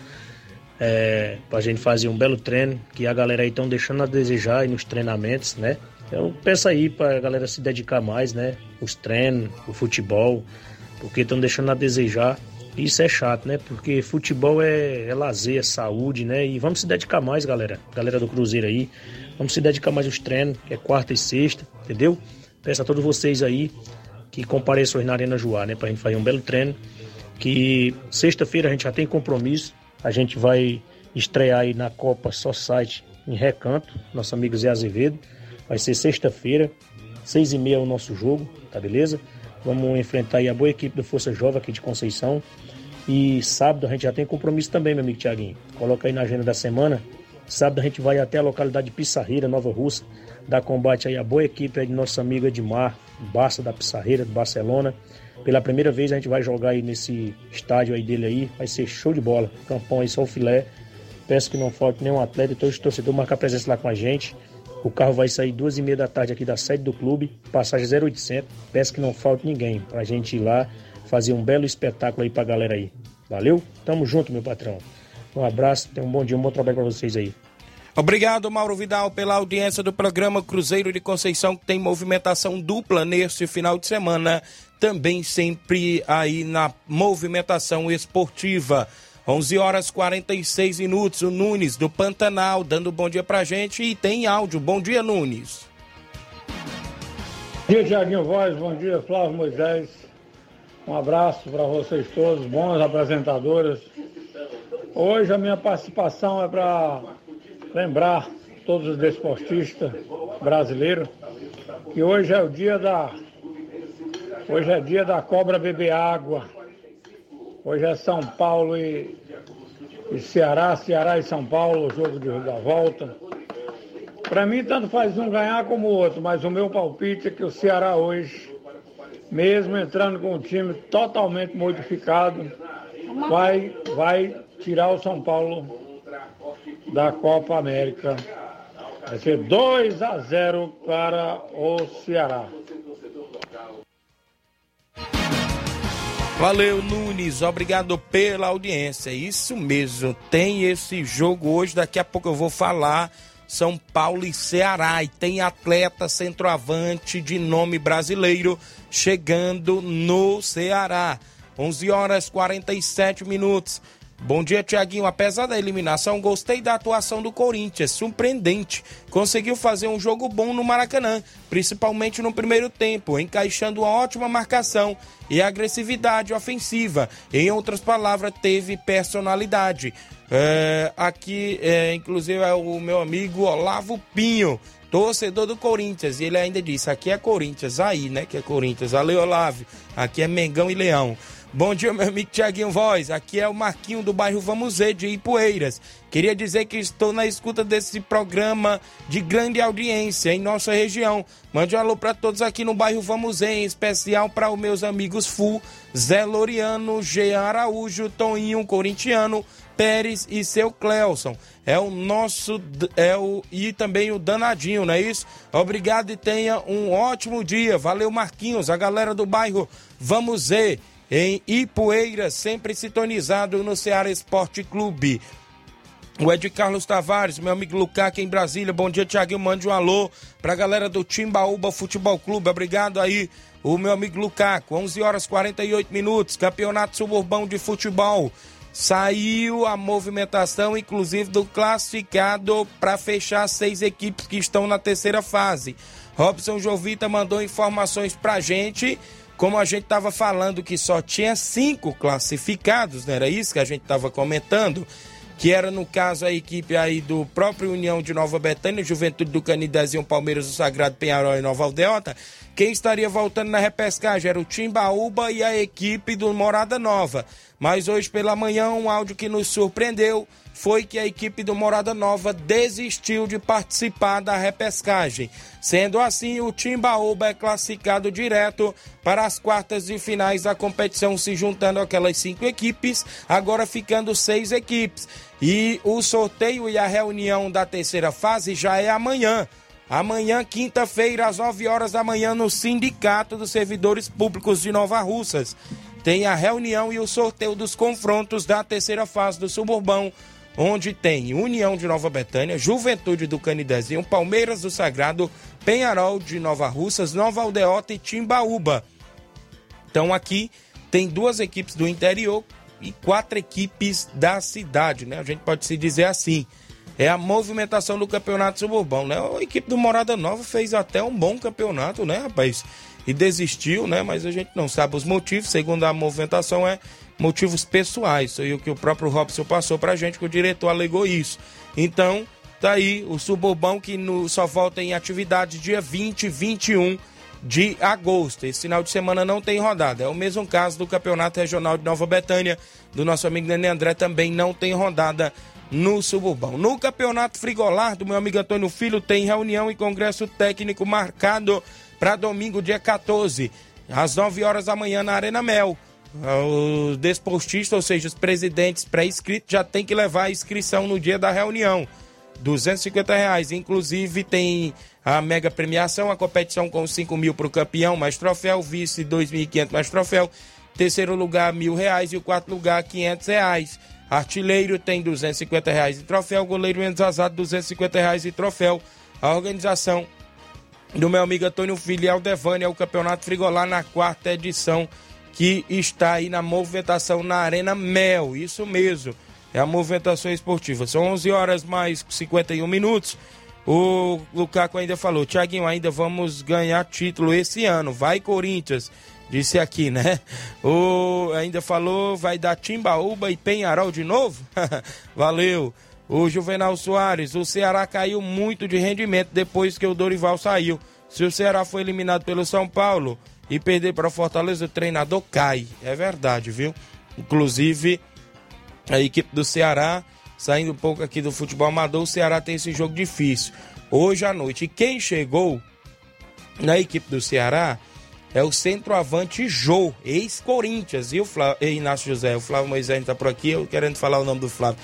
é, pra gente fazer um belo treino, que a galera aí estão deixando a desejar aí nos treinamentos, né? Então peço aí para a galera se dedicar mais, né? Os treinos, o futebol, porque estão deixando a desejar. Isso é chato, né? Porque futebol é, é lazer, é saúde, né? E vamos se dedicar mais, galera. Galera do Cruzeiro aí. Vamos se dedicar mais aos treinos, que é quarta e sexta, entendeu? Peço a todos vocês aí que compareçam na Arena Joá, né? Pra gente fazer um belo treino. Que sexta-feira a gente já tem compromisso. A gente vai estrear aí na Copa Society em Recanto, nosso amigo Zé Azevedo. Vai ser sexta-feira, seis e meia é o nosso jogo, tá beleza? Vamos enfrentar aí a boa equipe do Força Jovem aqui de Conceição. E sábado a gente já tem compromisso também, meu amigo Tiaguinho. Coloca aí na agenda da semana. Sábado a gente vai até a localidade de Pissarreira, Nova Russa, dar combate aí a boa equipe aí de nosso amigo Edmar, Barça da Pissarreira, de Barcelona. Pela primeira vez a gente vai jogar aí nesse estádio aí dele aí. Vai ser show de bola. Campão aí, só o filé. Peço que não falte nenhum atleta e todos os torcedores marcar presença lá com a gente. O carro vai sair duas e meia da tarde aqui da sede do clube, passagem 0800. Peço que não falte ninguém pra gente ir lá fazer um belo espetáculo aí pra galera aí. Valeu? Tamo junto, meu patrão. Um abraço, tenham um bom dia, um bom trabalho pra vocês aí. Obrigado, Mauro Vidal, pela audiência do programa Cruzeiro de Conceição, que tem movimentação dupla neste final de semana, também sempre aí na movimentação esportiva. 11 horas 46 minutos. O Nunes do Pantanal dando bom dia pra gente e tem áudio. Bom dia, Nunes. Bom dia, Tiaguinho Voz. Bom dia, Flávio Moisés. Um abraço para vocês todos, bons apresentadores. Hoje a minha participação é para lembrar todos os desportistas brasileiros que hoje é o dia da hoje é dia da cobra beber água. Hoje é São Paulo e, e Ceará, Ceará e São Paulo, o jogo de, da volta. Para mim tanto faz um ganhar como o outro, mas o meu palpite é que o Ceará hoje mesmo entrando com o time totalmente modificado, vai, vai tirar o São Paulo da Copa América. Vai ser 2 a 0 para o Ceará. Valeu, Nunes. Obrigado pela audiência. Isso mesmo. Tem esse jogo hoje. Daqui a pouco eu vou falar são Paulo e Ceará. E tem atleta centroavante de nome brasileiro chegando no Ceará. 11 horas 47 minutos. Bom dia, Tiaguinho. Apesar da eliminação, gostei da atuação do Corinthians. Surpreendente. Conseguiu fazer um jogo bom no Maracanã, principalmente no primeiro tempo, encaixando uma ótima marcação e agressividade ofensiva. Em outras palavras, teve personalidade. É, aqui, é, inclusive, é o meu amigo Olavo Pinho, torcedor do Corinthians. E ele ainda disse: aqui é Corinthians, aí, né? Que é Corinthians. Valeu, Olavo. Aqui é Mengão e Leão. Bom dia, meu amigo Tiaguinho Voz. Aqui é o Marquinho do bairro Vamos Ver, de Ipueiras. Queria dizer que estou na escuta desse programa de grande audiência em nossa região. Mande um alô para todos aqui no bairro Vamos Ver, em especial para os meus amigos Fu, Zé Loriano, Jean Araújo, Toninho, Corintiano, Pérez e seu Cleuson. É o nosso é o e também o danadinho, não é isso? Obrigado e tenha um ótimo dia. Valeu Marquinhos, a galera do bairro Vamos ver em Ipueira, sempre sintonizado no Ceará Esporte Clube. O Ed Carlos Tavares, meu amigo Lucaque em Brasília. Bom dia, Tiaguinho. Mande um alô pra galera do Timbaúba Futebol Clube. Obrigado aí, o meu amigo Lucaco. 11 horas 48 minutos. Campeonato Suburbão de Futebol. Saiu a movimentação, inclusive, do classificado para fechar seis equipes que estão na terceira fase. Robson Jovita mandou informações pra gente. Como a gente estava falando que só tinha cinco classificados, não era isso que a gente estava comentando? Que era no caso a equipe aí do próprio União de Nova Betânia, Juventude do Canidezinho, Palmeiras do Sagrado Penharol e Nova Aldeota. Quem estaria voltando na repescagem era o Timbaúba e a equipe do Morada Nova. Mas hoje pela manhã, um áudio que nos surpreendeu foi que a equipe do Morada Nova desistiu de participar da repescagem. Sendo assim, o Timbaúba é classificado direto para as quartas de finais da competição, se juntando aquelas cinco equipes, agora ficando seis equipes. E o sorteio e a reunião da terceira fase já é amanhã. Amanhã, quinta-feira, às 9 horas da manhã, no Sindicato dos Servidores Públicos de Nova Russas. Tem a reunião e o sorteio dos confrontos da terceira fase do Suburbão, onde tem União de Nova Betânia, Juventude do Canidezinho, Palmeiras do Sagrado, Penharol de Nova Russas, Nova Aldeota e Timbaúba. Então aqui tem duas equipes do interior e quatro equipes da cidade, né? A gente pode se dizer assim é a movimentação do campeonato suburbão, né? A equipe do Morada Nova fez até um bom campeonato, né, rapaz? E desistiu, né? Mas a gente não sabe os motivos, segundo a movimentação, é motivos pessoais. Foi o que o próprio Robson passou pra gente, que o diretor alegou isso. Então, tá aí o suburbão que no, só volta em atividade dia 20 e 21 de agosto. Esse final de semana não tem rodada. É o mesmo caso do Campeonato Regional de Nova Betânia, do nosso amigo Nenê André, também não tem rodada no Suburbão. No Campeonato Frigolar do meu amigo Antônio Filho, tem reunião e congresso técnico marcado para domingo, dia 14, às 9 horas da manhã, na Arena Mel. Os desportistas, ou seja, os presidentes pré-inscritos, já tem que levar a inscrição no dia da reunião. 250 reais. Inclusive tem a mega premiação, a competição com 5 mil para o campeão, mais troféu, vice 2.500 mais troféu, terceiro lugar mil reais e o quarto lugar 500 reais. Artilheiro tem 250 reais de troféu, goleiro menos azado 250 reais de troféu. A organização do meu amigo Antônio Filho e Aldevânia é o Campeonato Frigolar na quarta edição que está aí na movimentação na Arena Mel. Isso mesmo, é a movimentação esportiva. São 11 horas mais 51 minutos. O Lucaco ainda falou, Tiaguinho, ainda vamos ganhar título esse ano. Vai, Corinthians. Disse aqui, né? O ainda falou, vai dar Timbaúba e Penharol de novo? Valeu. O Juvenal Soares, o Ceará caiu muito de rendimento depois que o Dorival saiu. Se o Ceará foi eliminado pelo São Paulo e perder para o Fortaleza, o treinador cai. É verdade, viu? Inclusive, a equipe do Ceará, saindo um pouco aqui do futebol amador, o Ceará tem esse jogo difícil. Hoje à noite. E quem chegou na equipe do Ceará é o centroavante Jô, ex-Corinthians. E o Flávio, Inácio José, o Flávio Moisés está por aqui, eu querendo falar o nome do Flávio.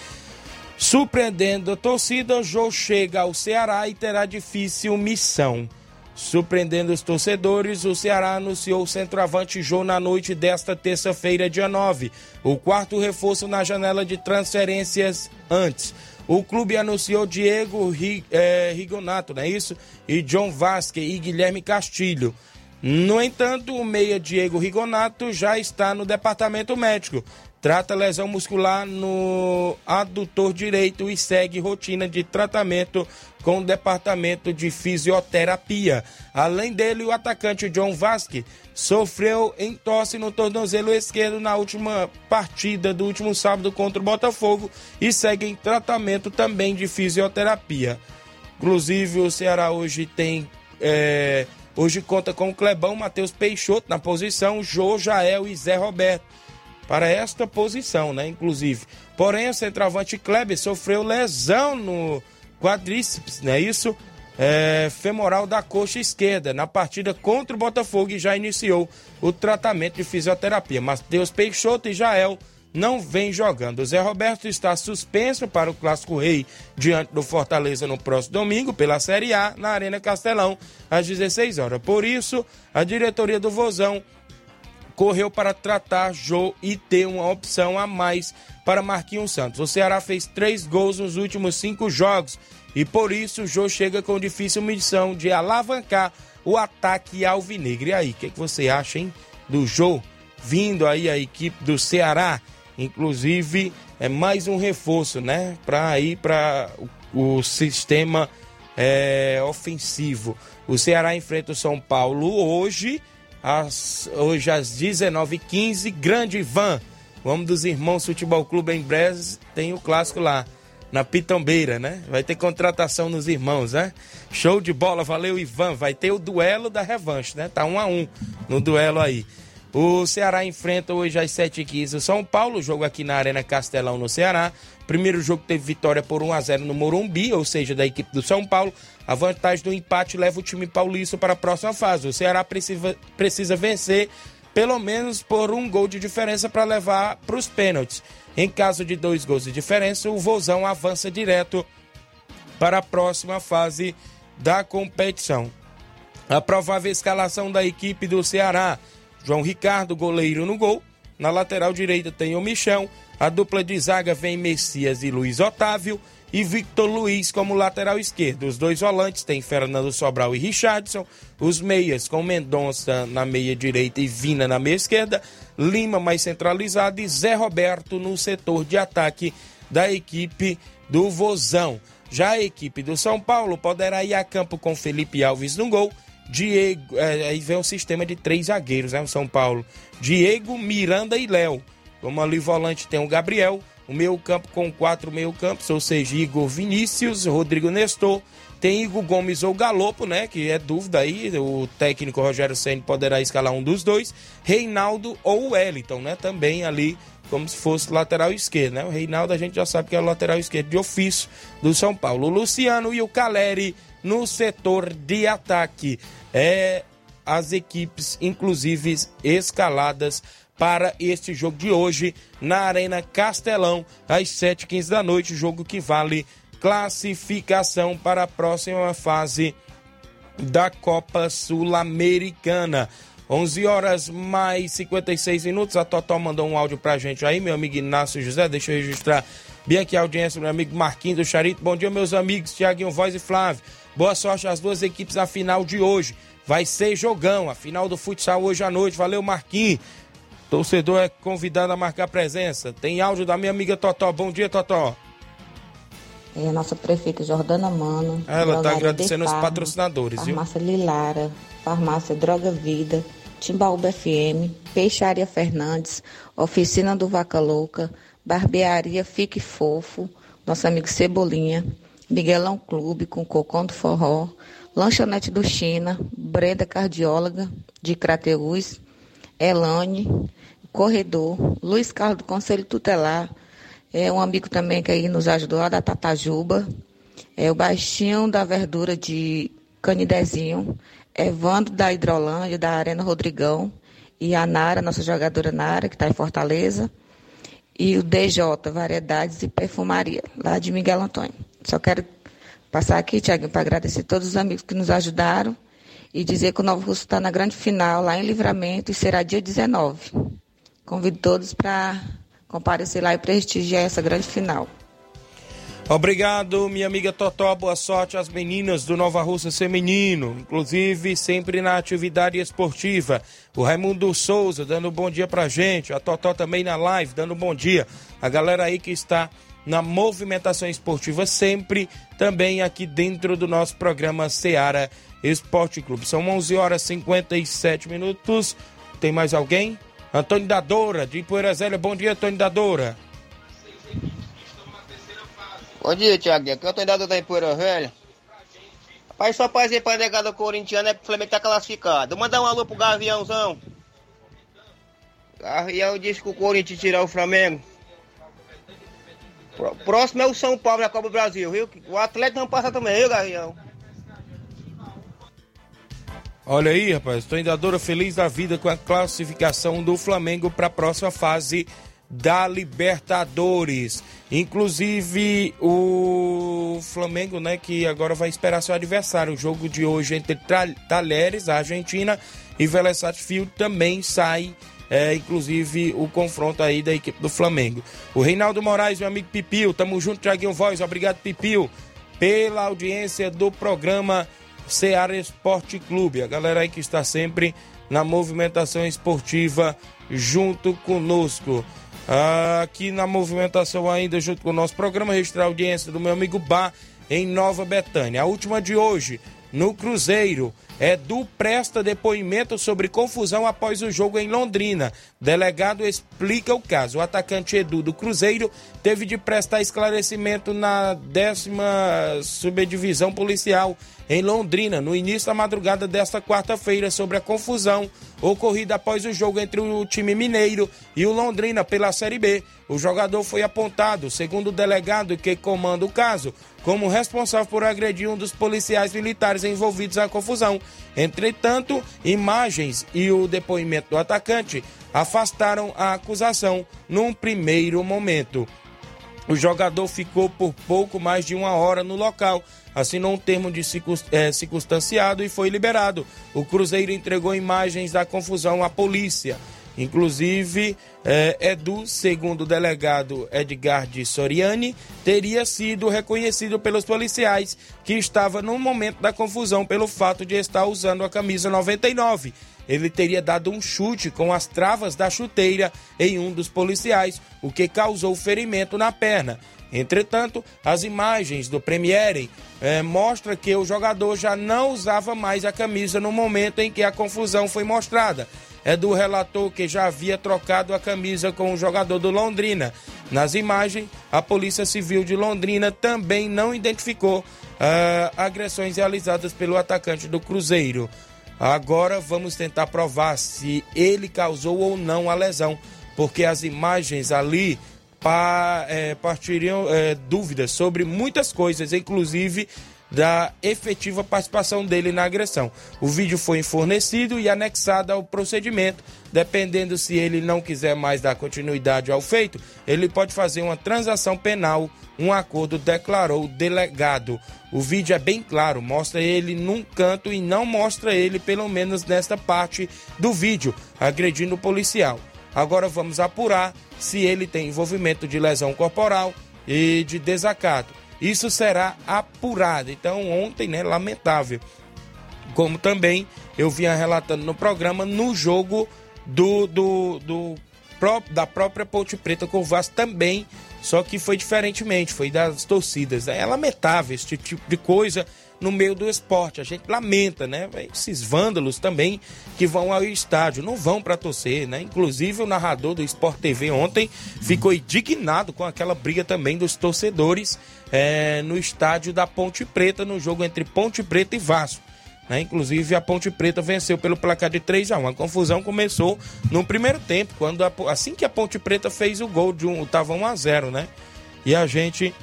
Surpreendendo a torcida, Jô chega ao Ceará e terá difícil missão. Surpreendendo os torcedores, o Ceará anunciou o centroavante Jô na noite desta terça-feira, dia 9, o quarto reforço na janela de transferências antes. O clube anunciou Diego eh, Rigonato, não é isso? E John Vasquez e Guilherme Castilho. No entanto, o meia Diego Rigonato já está no departamento médico. Trata lesão muscular no adutor direito e segue rotina de tratamento com o departamento de fisioterapia. Além dele, o atacante John Vasque sofreu entorse no tornozelo esquerdo na última partida do último sábado contra o Botafogo e segue em tratamento também de fisioterapia. Inclusive, o Ceará hoje tem. É Hoje conta com o Clebão, Matheus Peixoto na posição, Jô, Jael e Zé Roberto. Para esta posição, né? Inclusive. Porém, o centroavante Kleber sofreu lesão no quadríceps, não é isso? É, femoral da coxa esquerda na partida contra o Botafogo e já iniciou o tratamento de fisioterapia. Matheus Peixoto e Jael não vem jogando. O Zé Roberto está suspenso para o Clássico Rei diante do Fortaleza no próximo domingo pela Série A na Arena Castelão às 16 horas. Por isso, a diretoria do Vozão correu para tratar Jô e ter uma opção a mais para Marquinhos Santos. O Ceará fez três gols nos últimos cinco jogos e por isso Jô chega com difícil missão de alavancar o ataque alvinegro. E aí, o que, que você acha, hein, do Jô vindo aí a equipe do Ceará? Inclusive, é mais um reforço, né? Para ir para o, o, sistema é, ofensivo. O Ceará enfrenta o São Paulo hoje, às, hoje às 19h15. Grande van. Vamos dos Irmãos Futebol Clube em Brés. Tem o clássico lá na Pitombeira, né? Vai ter contratação nos irmãos, né? Show de bola, valeu Ivan. Vai ter o duelo da revanche, né? Tá um a um no duelo aí. O Ceará enfrenta hoje às 7h15 o São Paulo, jogo aqui na Arena Castelão, no Ceará. Primeiro jogo teve vitória por 1 a 0 no Morumbi, ou seja, da equipe do São Paulo. A vantagem do empate leva o time paulista para a próxima fase. O Ceará precisa, precisa vencer pelo menos por um gol de diferença para levar para os pênaltis. Em caso de dois gols de diferença, o Vozão avança direto para a próxima fase da competição. A provável escalação da equipe do Ceará. João Ricardo, goleiro no gol. Na lateral direita tem o Michão. A dupla de zaga vem Messias e Luiz Otávio. E Victor Luiz como lateral esquerdo. Os dois volantes têm Fernando Sobral e Richardson. Os meias com Mendonça na meia direita e Vina na meia esquerda. Lima mais centralizado e Zé Roberto no setor de ataque da equipe do Vozão. Já a equipe do São Paulo poderá ir a campo com Felipe Alves no gol Diego, é, aí vem o sistema de três zagueiros, né? O São Paulo. Diego, Miranda e Léo. Como ali volante tem o Gabriel, o meio campo com quatro meio campos, ou seja, Igor Vinícius, Rodrigo Nestor, tem Igor Gomes ou Galopo, né? Que é dúvida aí, o técnico Rogério Senna poderá escalar um dos dois, Reinaldo ou Wellington, né? Também ali como se fosse lateral esquerdo, né? O Reinaldo a gente já sabe que é o lateral esquerdo de ofício do São Paulo. O Luciano e o Caleri no setor de ataque é, as equipes, inclusive escaladas para este jogo de hoje na Arena Castelão, às 7h15 da noite. Jogo que vale classificação para a próxima fase da Copa Sul-Americana. 11 horas mais 56 minutos. A Total mandou um áudio pra gente aí, meu amigo Inácio José. Deixa eu registrar bem aqui a audiência, meu amigo Marquinhos do Charito. Bom dia, meus amigos, Tiaguinho Voz e Flávio. Boa sorte às duas equipes na final de hoje. Vai ser jogão, a final do futsal hoje à noite. Valeu, Marquinhos. Torcedor é convidado a marcar presença. Tem áudio da minha amiga Totó. Bom dia, Totó. É a nossa prefeita Jordana Mano. Ela está agradecendo De os patrocinadores, viu? Farmácia Lilara, Farmácia Droga Vida, Timbaúba FM, Peixaria Fernandes, Oficina do Vaca Louca, Barbearia Fique Fofo, nosso amigo Cebolinha, Miguelão Clube com Cocão do Forró, Lanchonete do China, Brenda Cardióloga de Crateús, Elane, Corredor, Luiz Carlos do Conselho Tutelar, é um amigo também que aí nos ajudou lá da Tatajuba, é o Baixinho da Verdura de Canidezinho, Evandro da Hidrolândia, da Arena Rodrigão, e a Nara, nossa jogadora Nara, que está em Fortaleza, e o DJ, Variedades e Perfumaria, lá de Miguel Antônio. Só quero passar aqui, Tiago, para agradecer todos os amigos que nos ajudaram e dizer que o Novo Russo está na grande final, lá em Livramento, e será dia 19. Convido todos para comparecer lá e prestigiar essa grande final. Obrigado, minha amiga Totó. Boa sorte às meninas do Nova Russa Feminino, inclusive sempre na atividade esportiva. O Raimundo Souza dando um bom dia pra gente. A Totó também na live dando um bom dia. A galera aí que está na movimentação esportiva sempre também aqui dentro do nosso programa Seara Esporte Clube. São 11 horas e 57 minutos. Tem mais alguém? Antônio Dadora, de Poeira Zélia. Bom dia, Antônio Dadora. Bom dia, Thiago. Aqui é o Antônio da Empoeira Velha. Rapaz, só pra dizer pra negada corintiana é o Flamengo tá classificado. Mandar um alô pro Gaviãozão. Gavião disse que o Corinthians tirar o Flamengo. Pró- Próximo é o São Paulo na Copa do Brasil, viu? O Atlético não passa também, viu, Gavião? Olha aí, rapaz, Dadora feliz da vida com a classificação do Flamengo para a próxima fase da Libertadores. Inclusive o Flamengo, né, que agora vai esperar seu adversário. O jogo de hoje entre Talheres, a Argentina, e Vélez Sarsfield também sai. É, inclusive o confronto aí da equipe do Flamengo. O Reinaldo Moraes, meu amigo Pipil, tamo junto, Tiaguinho Voz, obrigado Pipil, pela audiência do programa Seara Esporte Clube. A galera aí que está sempre na movimentação esportiva junto conosco. Aqui na movimentação ainda junto com o nosso programa, registrar a audiência do meu amigo Bar em Nova Betânia. A última de hoje, no Cruzeiro. Edu presta depoimento sobre confusão após o jogo em Londrina. Delegado explica o caso. O atacante Edu do Cruzeiro teve de prestar esclarecimento na décima subdivisão policial em Londrina, no início da madrugada desta quarta-feira, sobre a confusão ocorrida após o jogo entre o time mineiro e o Londrina pela Série B. O jogador foi apontado, segundo o delegado que comanda o caso, como responsável por agredir um dos policiais militares envolvidos na confusão. Entretanto, imagens e o depoimento do atacante afastaram a acusação num primeiro momento. O jogador ficou por pouco mais de uma hora no local, assinou um termo de eh, circunstanciado e foi liberado. O Cruzeiro entregou imagens da confusão à polícia. Inclusive, eh, Edu, segundo o delegado Edgar de Soriani, teria sido reconhecido pelos policiais que estava no momento da confusão pelo fato de estar usando a camisa 99. Ele teria dado um chute com as travas da chuteira em um dos policiais, o que causou ferimento na perna. Entretanto, as imagens do Premiere eh, mostram que o jogador já não usava mais a camisa no momento em que a confusão foi mostrada. Edu relatou que já havia trocado a camisa com o jogador do Londrina. Nas imagens, a Polícia Civil de Londrina também não identificou ah, agressões realizadas pelo atacante do Cruzeiro. Agora vamos tentar provar se ele causou ou não a lesão, porque as imagens ali pa, é, partiriam é, dúvidas sobre muitas coisas, inclusive da efetiva participação dele na agressão. O vídeo foi fornecido e anexado ao procedimento. Dependendo se ele não quiser mais dar continuidade ao feito, ele pode fazer uma transação penal. Um acordo declarou o delegado. O vídeo é bem claro, mostra ele num canto e não mostra ele, pelo menos nesta parte do vídeo, agredindo o policial. Agora vamos apurar se ele tem envolvimento de lesão corporal e de desacato. Isso será apurado. Então, ontem, né, lamentável. Como também eu vinha relatando no programa, no jogo do, do, do da própria Ponte Preta com o Vasco também, só que foi diferentemente, foi das torcidas. É lamentável esse tipo de coisa no meio do esporte. A gente lamenta, né? Esses vândalos também que vão ao estádio, não vão para torcer, né? Inclusive o narrador do Sport TV ontem ficou indignado com aquela briga também dos torcedores é, no estádio da Ponte Preta, no jogo entre Ponte Preta e Vasco. Né? Inclusive a Ponte Preta venceu pelo placar de 3 a 1 A confusão começou no primeiro tempo, quando a, assim que a Ponte Preta fez o gol de um, tava 1 a 0, né? E a gente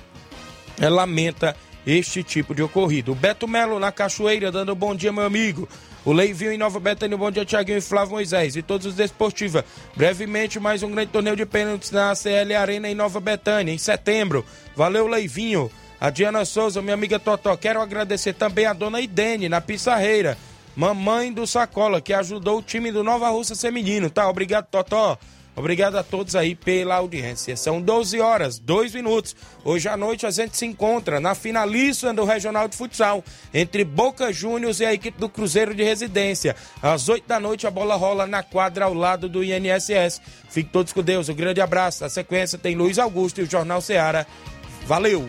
é, lamenta este tipo de ocorrido. O Beto Melo na Cachoeira dando bom dia, meu amigo. O Leivinho em Nova Betânia, bom dia, Tiaguinho e Flávio Moisés. E todos os desportivos. Brevemente, mais um grande torneio de pênaltis na CL Arena em Nova Betânia, em setembro. Valeu, Leivinho. A Diana Souza, minha amiga Totó, quero agradecer também a dona Idene, na Pissarreira, mamãe do Sacola, que ajudou o time do Nova Russa Feminino, tá? Obrigado, Totó. Obrigado a todos aí pela audiência. São 12 horas, 2 minutos. Hoje à noite a gente se encontra na finalíssima do Regional de Futsal entre Boca Juniors e a equipe do Cruzeiro de Residência. Às 8 da noite a bola rola na quadra ao lado do INSS. Fiquem todos com Deus. Um grande abraço. Na sequência tem Luiz Augusto e o Jornal Ceará. Valeu!